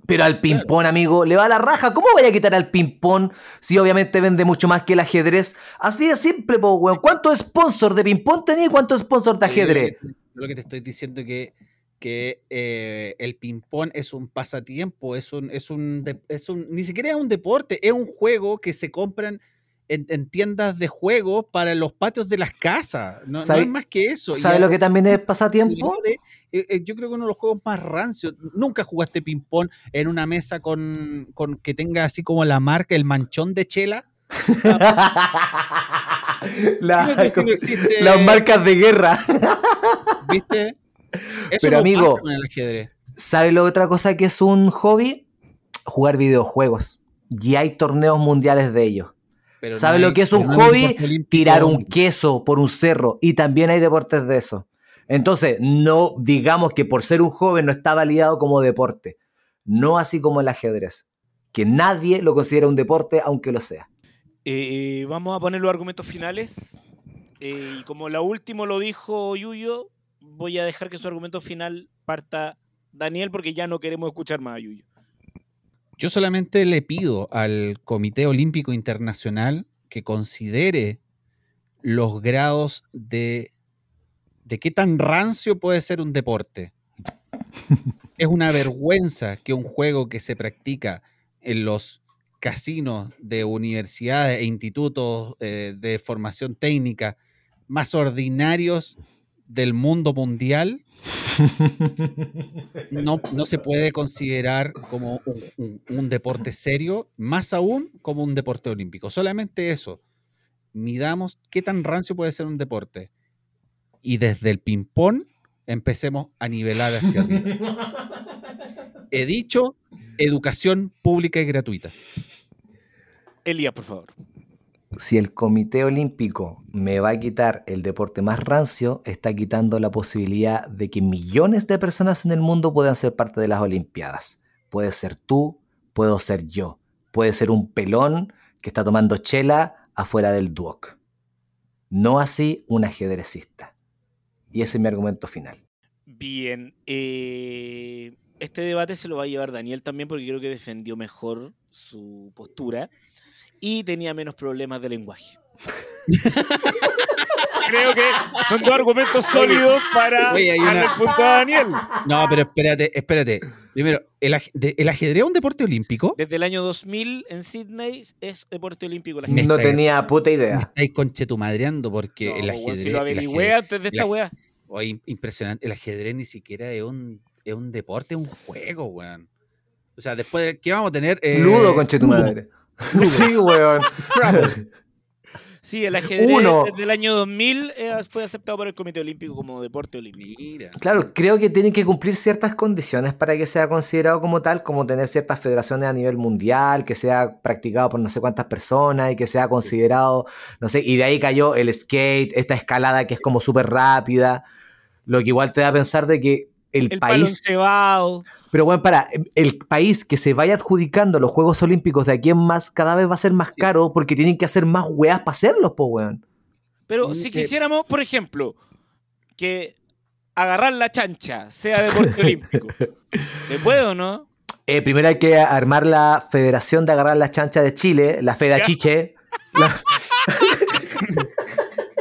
Pero al ping-pong, amigo, le va la raja. ¿Cómo voy a quitar al ping-pong si obviamente vende mucho más que el ajedrez? Así de simple, po, weón. ¿Cuántos sponsors de ping-pong tenía y cuántos sponsors de ajedrez? Lo que te estoy diciendo que que eh, el ping-pong es un pasatiempo, es un, es un, es un, ni siquiera es un deporte, es un juego que se compran en, en tiendas de juegos para los patios de las casas. No, no ¿Sabe- es más que eso. ¿Sabes lo que también es pasatiempo? de- eh, eh, yo creo que uno de los juegos más rancios. Nunca jugaste ping-pong en una mesa con, con que tenga así como la marca, el manchón de chela. La- las marcas de guerra. ¿Viste? Eso Pero, no amigo, pasa el ajedrez. ¿Sabes lo otra cosa que es un hobby? Jugar videojuegos. Y hay torneos mundiales de ellos. Pero ¿Sabe no lo que es un no hobby? Tirar un queso por un cerro. Y también hay deportes de eso. Entonces, no digamos que por ser un joven no está validado como deporte. No así como el ajedrez. Que nadie lo considera un deporte, aunque lo sea. Eh, vamos a poner los argumentos finales. Eh, y como la última lo dijo Yuyo, voy a dejar que su argumento final parta Daniel, porque ya no queremos escuchar más a Yuyo. Yo solamente le pido al Comité Olímpico Internacional que considere los grados de, de qué tan rancio puede ser un deporte. es una vergüenza que un juego que se practica en los casinos de universidades e institutos eh, de formación técnica más ordinarios del mundo mundial no, no se puede considerar como un, deporte serio, más aún como un deporte olímpico. Solamente eso. Midamos qué tan rancio puede ser un deporte. Y desde el ping-pong empecemos a nivelar hacia arriba. He dicho educación pública y gratuita. Elías, por favor. Si el Comité Olímpico me va a quitar el deporte más rancio, está quitando la posibilidad de que millones de personas en el mundo puedan ser parte de las Olimpiadas. Puede ser tú, puedo ser yo. Puede ser un pelón que está tomando chela afuera del Duoc. No así un ajedrecista. Y ese es mi argumento final. Bien. eh, este debate se lo va a llevar Daniel también porque creo que defendió mejor su postura y tenía menos problemas de lenguaje. creo que son dos argumentos sólidos para oye, hay darle una- el punto a Daniel. No, pero espérate, espérate. Primero, ¿el, aj- de- ¿el ajedrez es un deporte olímpico? Desde el año 2000 en Sydney es deporte olímpico la Me No está- tenía puta Me idea. estáis conchetumadreando porque No, el weón, ajedrez. si lo el averigüé ajedrez- antes de el esta aj- weá. oye, im- impresionante. El ajedrez ni siquiera es un, es un deporte, es un juego, weón. O sea, después de. ¿Qué vamos a tener? Eh, Ludo, conche tu madre. Sí, weón. Sí, el ajedrez Uno. desde el año 2000 eh, fue aceptado por el Comité Olímpico como deporte olímpico. Mira. Claro, creo que tienen que cumplir ciertas condiciones para que sea considerado como tal, como tener ciertas federaciones a nivel mundial, que sea practicado por no sé cuántas personas y que sea considerado, no sé, y de ahí cayó el skate, esta escalada que es como súper rápida, lo que igual te da a pensar de que el, El país. Pero bueno, para, el país que se vaya adjudicando los Juegos Olímpicos de aquí en más, cada vez va a ser más caro porque tienen que hacer más weas para hacerlos, po weón. Pero Mm, si eh. quisiéramos, por ejemplo, que agarrar la chancha sea deporte olímpico, ¿se puede o no? Eh, primero hay que armar la Federación de Agarrar las Chanchas de Chile, la Feda Ya. Chiche. La-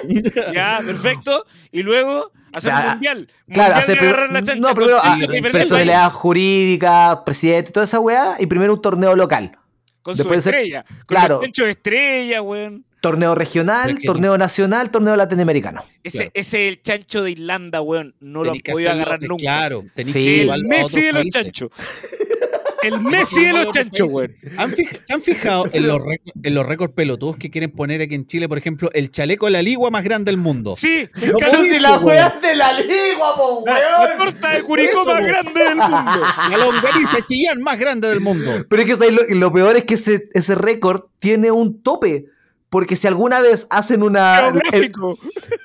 Ya, perfecto. Y luego hacer un mundial. claro, Mundial hacer la chancha no, primero cinco ah, personalidad jurídica, presidente, toda esa weá, y primero un torneo local. Con después su de ser- estrella. Con claro. de estrella, weón. Torneo regional, torneo nacional, torneo latinoamericano. Ese, Claro. ese es el chancho de Irlanda, weón. No lo han podido agarrar nunca. Claro, tenéis Sí. que El llevarlo a Messi de los chanchos. El Messi de los chanchos, weón. países. ¿Han fij- ¿Se han fijado en los, récord- en los récords pelotudos que quieren poner aquí en Chile? Por ejemplo, el chaleco de la ligua más grande del mundo. Sí, me No podéis, po, weón. de la ligua, po, La, la torta de Curicó Eso, más grande del mundo. La longaniza Chillán más grande del mundo. Pero es que ¿sabes? lo, lo peor es que ese, ese récord tiene un tope. Porque si alguna vez hacen una. el- Geográfico.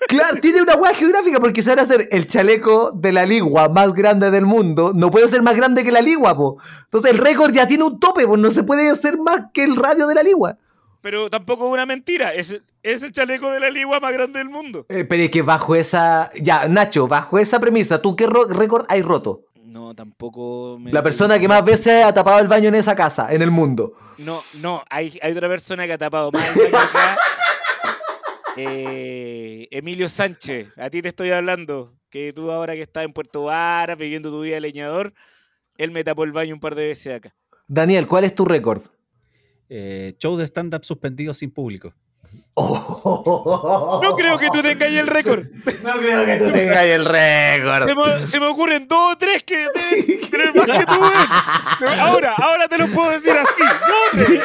Claro, tiene una hueá geográfica porque se van a hacer el chaleco de la ligua más grande del mundo. No puede ser más grande que la ligua, po. Entonces el récord ya tiene un tope, pues no se puede hacer más que el radio de la ligua. Pero tampoco es una mentira. Es, es el chaleco de la ligua más grande del mundo. Eh, pero es que bajo esa. Ya, Nacho, bajo esa premisa, ¿tú qué récord hay roto? No, tampoco. me- La persona que más veces ha tapado el baño en esa casa, en el mundo. No, no, hay, hay otra persona que ha tapado más el baño acá. Eh, Emilio Sánchez, a ti te estoy hablando. Que tú ahora que estás en Puerto Vara viviendo tu vida de leñador, él me tapó el baño un par de veces acá. Daniel, ¿cuál es tu récord? Eh, show de stand-up suspendido sin público. No creo que tú tengas el récord. No creo que tú tengas el récord. Se me, se me ocurren dos o tres que deben más que tú, weón. Ahora, ahora te lo puedo decir así. Dos o tres.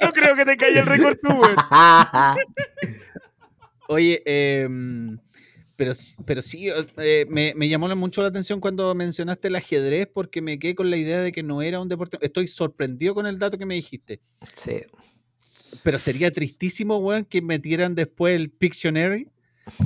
No creo que tengas el récord tú, weón. Oye, em, pero, pero sí, eh, me, me llamó mucho la atención cuando mencionaste el ajedrez porque me quedé con la idea de que no era un deporte. Estoy sorprendido con el dato que me dijiste. sí. Pero sería tristísimo, weón, que metieran después el Pictionary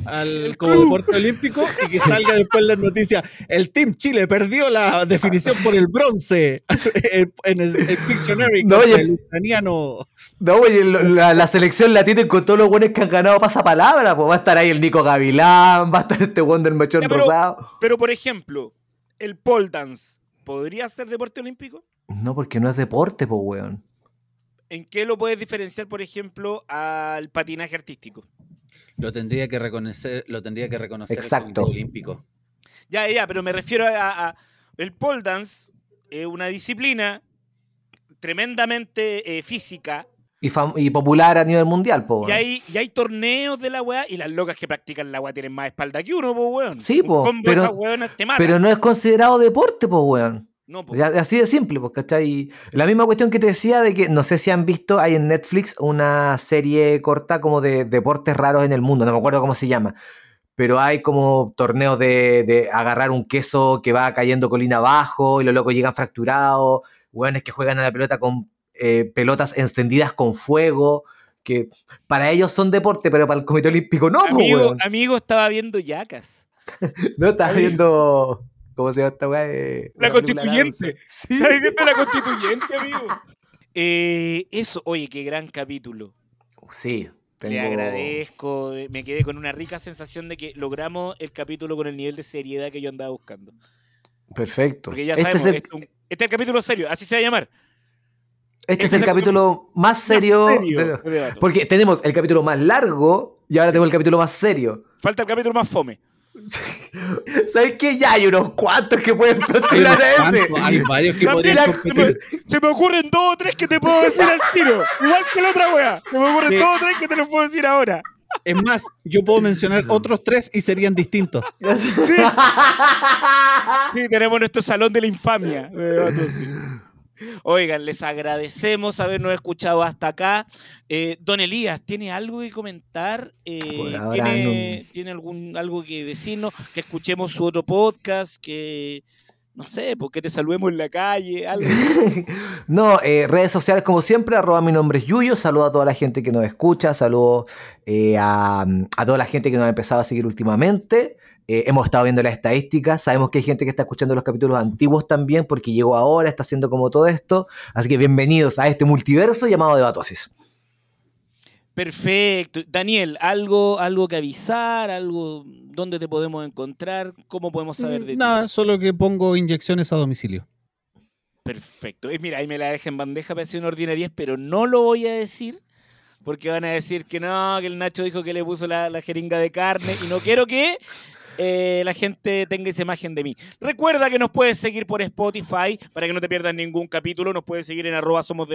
al, como deporte olímpico y que salga después la noticia. El Team Chile perdió la definición por el bronce en el, el Pictionary No, el ucraniano. No, oye, la, la selección la tienen con todos los buenos que han ganado pasapalabra. Pues va a estar ahí el Nico Gavilán, va a estar este del machón Ya, pero- rosado. Pero, por ejemplo, el pole dance, ¿podría ser deporte olímpico? No, porque no es deporte, pues, weón. ¿En qué lo puedes diferenciar, por ejemplo, al patinaje artístico? Lo tendría que reconocer, lo tendría que reconocer Exacto. el Comité Olímpico. Ya, ya, pero me refiero a, a- el pole dance, es una disciplina tremendamente eh, física, Y, popular a nivel mundial, po, Y weón. hay, y hay torneos de la weá y las locas que practican la weá tienen más espalda que uno, po, weón. Sí, Un po, pero-. Pero no es considerado deporte, pues, weón. No. Ya- así de simple, pues, ¿cachai? La misma cuestión que te decía de que, no sé si han visto, hay en Netflix una serie corta como de deportes raros en el mundo, no me acuerdo cómo se llama, pero hay como torneos de, de agarrar un queso que va cayendo colina abajo y los locos llegan fracturados, weones que juegan a la pelota con eh, pelotas encendidas con fuego, que para ellos son deporte, pero para el Comité Olímpico no, pues, amigo, amigo estaba viendo yacas. No estás viendo... ¿Cómo se llama esta weá? Eh, La constituyente. Sí. ¿Estás viendo la constituyente, amigo? Eh, eso, oye, qué gran capítulo. Sí. Le tengo- agradezco. eh, Me quedé con una rica sensación de que logramos el capítulo con el nivel de seriedad que yo andaba buscando. Perfecto. Porque ya Este sabemos, es el, este, es un- este es el capítulo serio, así se va a llamar. este es este el es el capítulo más serio. De- porque tenemos el capítulo más largo y ahora tengo el capítulo más serio. Falta el capítulo más fome. ¿Sabes qué? Ya hay unos cuantos que pueden postular a ese. Hay varios que podrían se me, competir. se me ocurren dos o tres que te puedo decir al tiro. Igual que la otra wea. Se me ocurren Sí. dos o tres que te los puedo decir ahora. Es más, yo puedo mencionar otros tres y serían distintos. Sí, tenemos nuestro salón de la infamia. de sí. Oigan, les agradecemos habernos escuchado hasta acá. Eh, don Elías, ¿tiene algo que comentar? Eh, ¿Tiene, ¿tiene algún, algo que decirnos? Que escuchemos su otro podcast, que no sé, porque te saludemos en la calle, algo. No, eh, redes sociales como siempre, arroba mi nombre es Yuyo, saludo a toda la gente que nos escucha, saludo eh, a, a toda la gente que nos ha empezado a seguir últimamente. Eh, hemos estado viendo las estadísticas, sabemos que hay gente que está escuchando los capítulos antiguos también porque llegó ahora, está haciendo como todo esto. Así que bienvenidos a este multiverso llamado Debatosis. Perfecto. Daniel, ¿algo, algo que avisar? ¿Algo dónde te podemos encontrar? ¿Cómo podemos saber de ti? Nada, solo que pongo inyecciones a domicilio. Perfecto. Eh, mira, ahí me la deja en bandeja para decir una ordinariez, pero no lo voy a decir porque van a decir que no, que el Nacho dijo que le puso la, la jeringa de carne y no quiero que eh, la gente tenga esa imagen de mí. Recuerda que nos puedes seguir por Spotify para que no te pierdas ningún capítulo. Nos puedes seguir en arroba somos.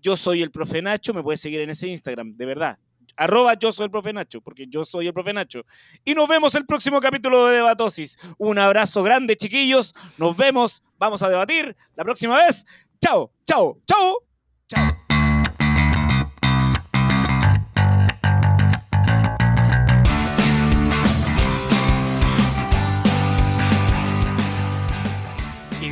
Yo soy el profe Nacho, me puedes seguir en ese Instagram, de verdad. Arroba yo soy el profe Nacho, porque yo soy el profe Nacho. Y nos vemos el próximo capítulo de Debatosis. Un abrazo grande, chiquillos. Nos vemos. Vamos a debatir la próxima vez. Chao, chao, chao, chao.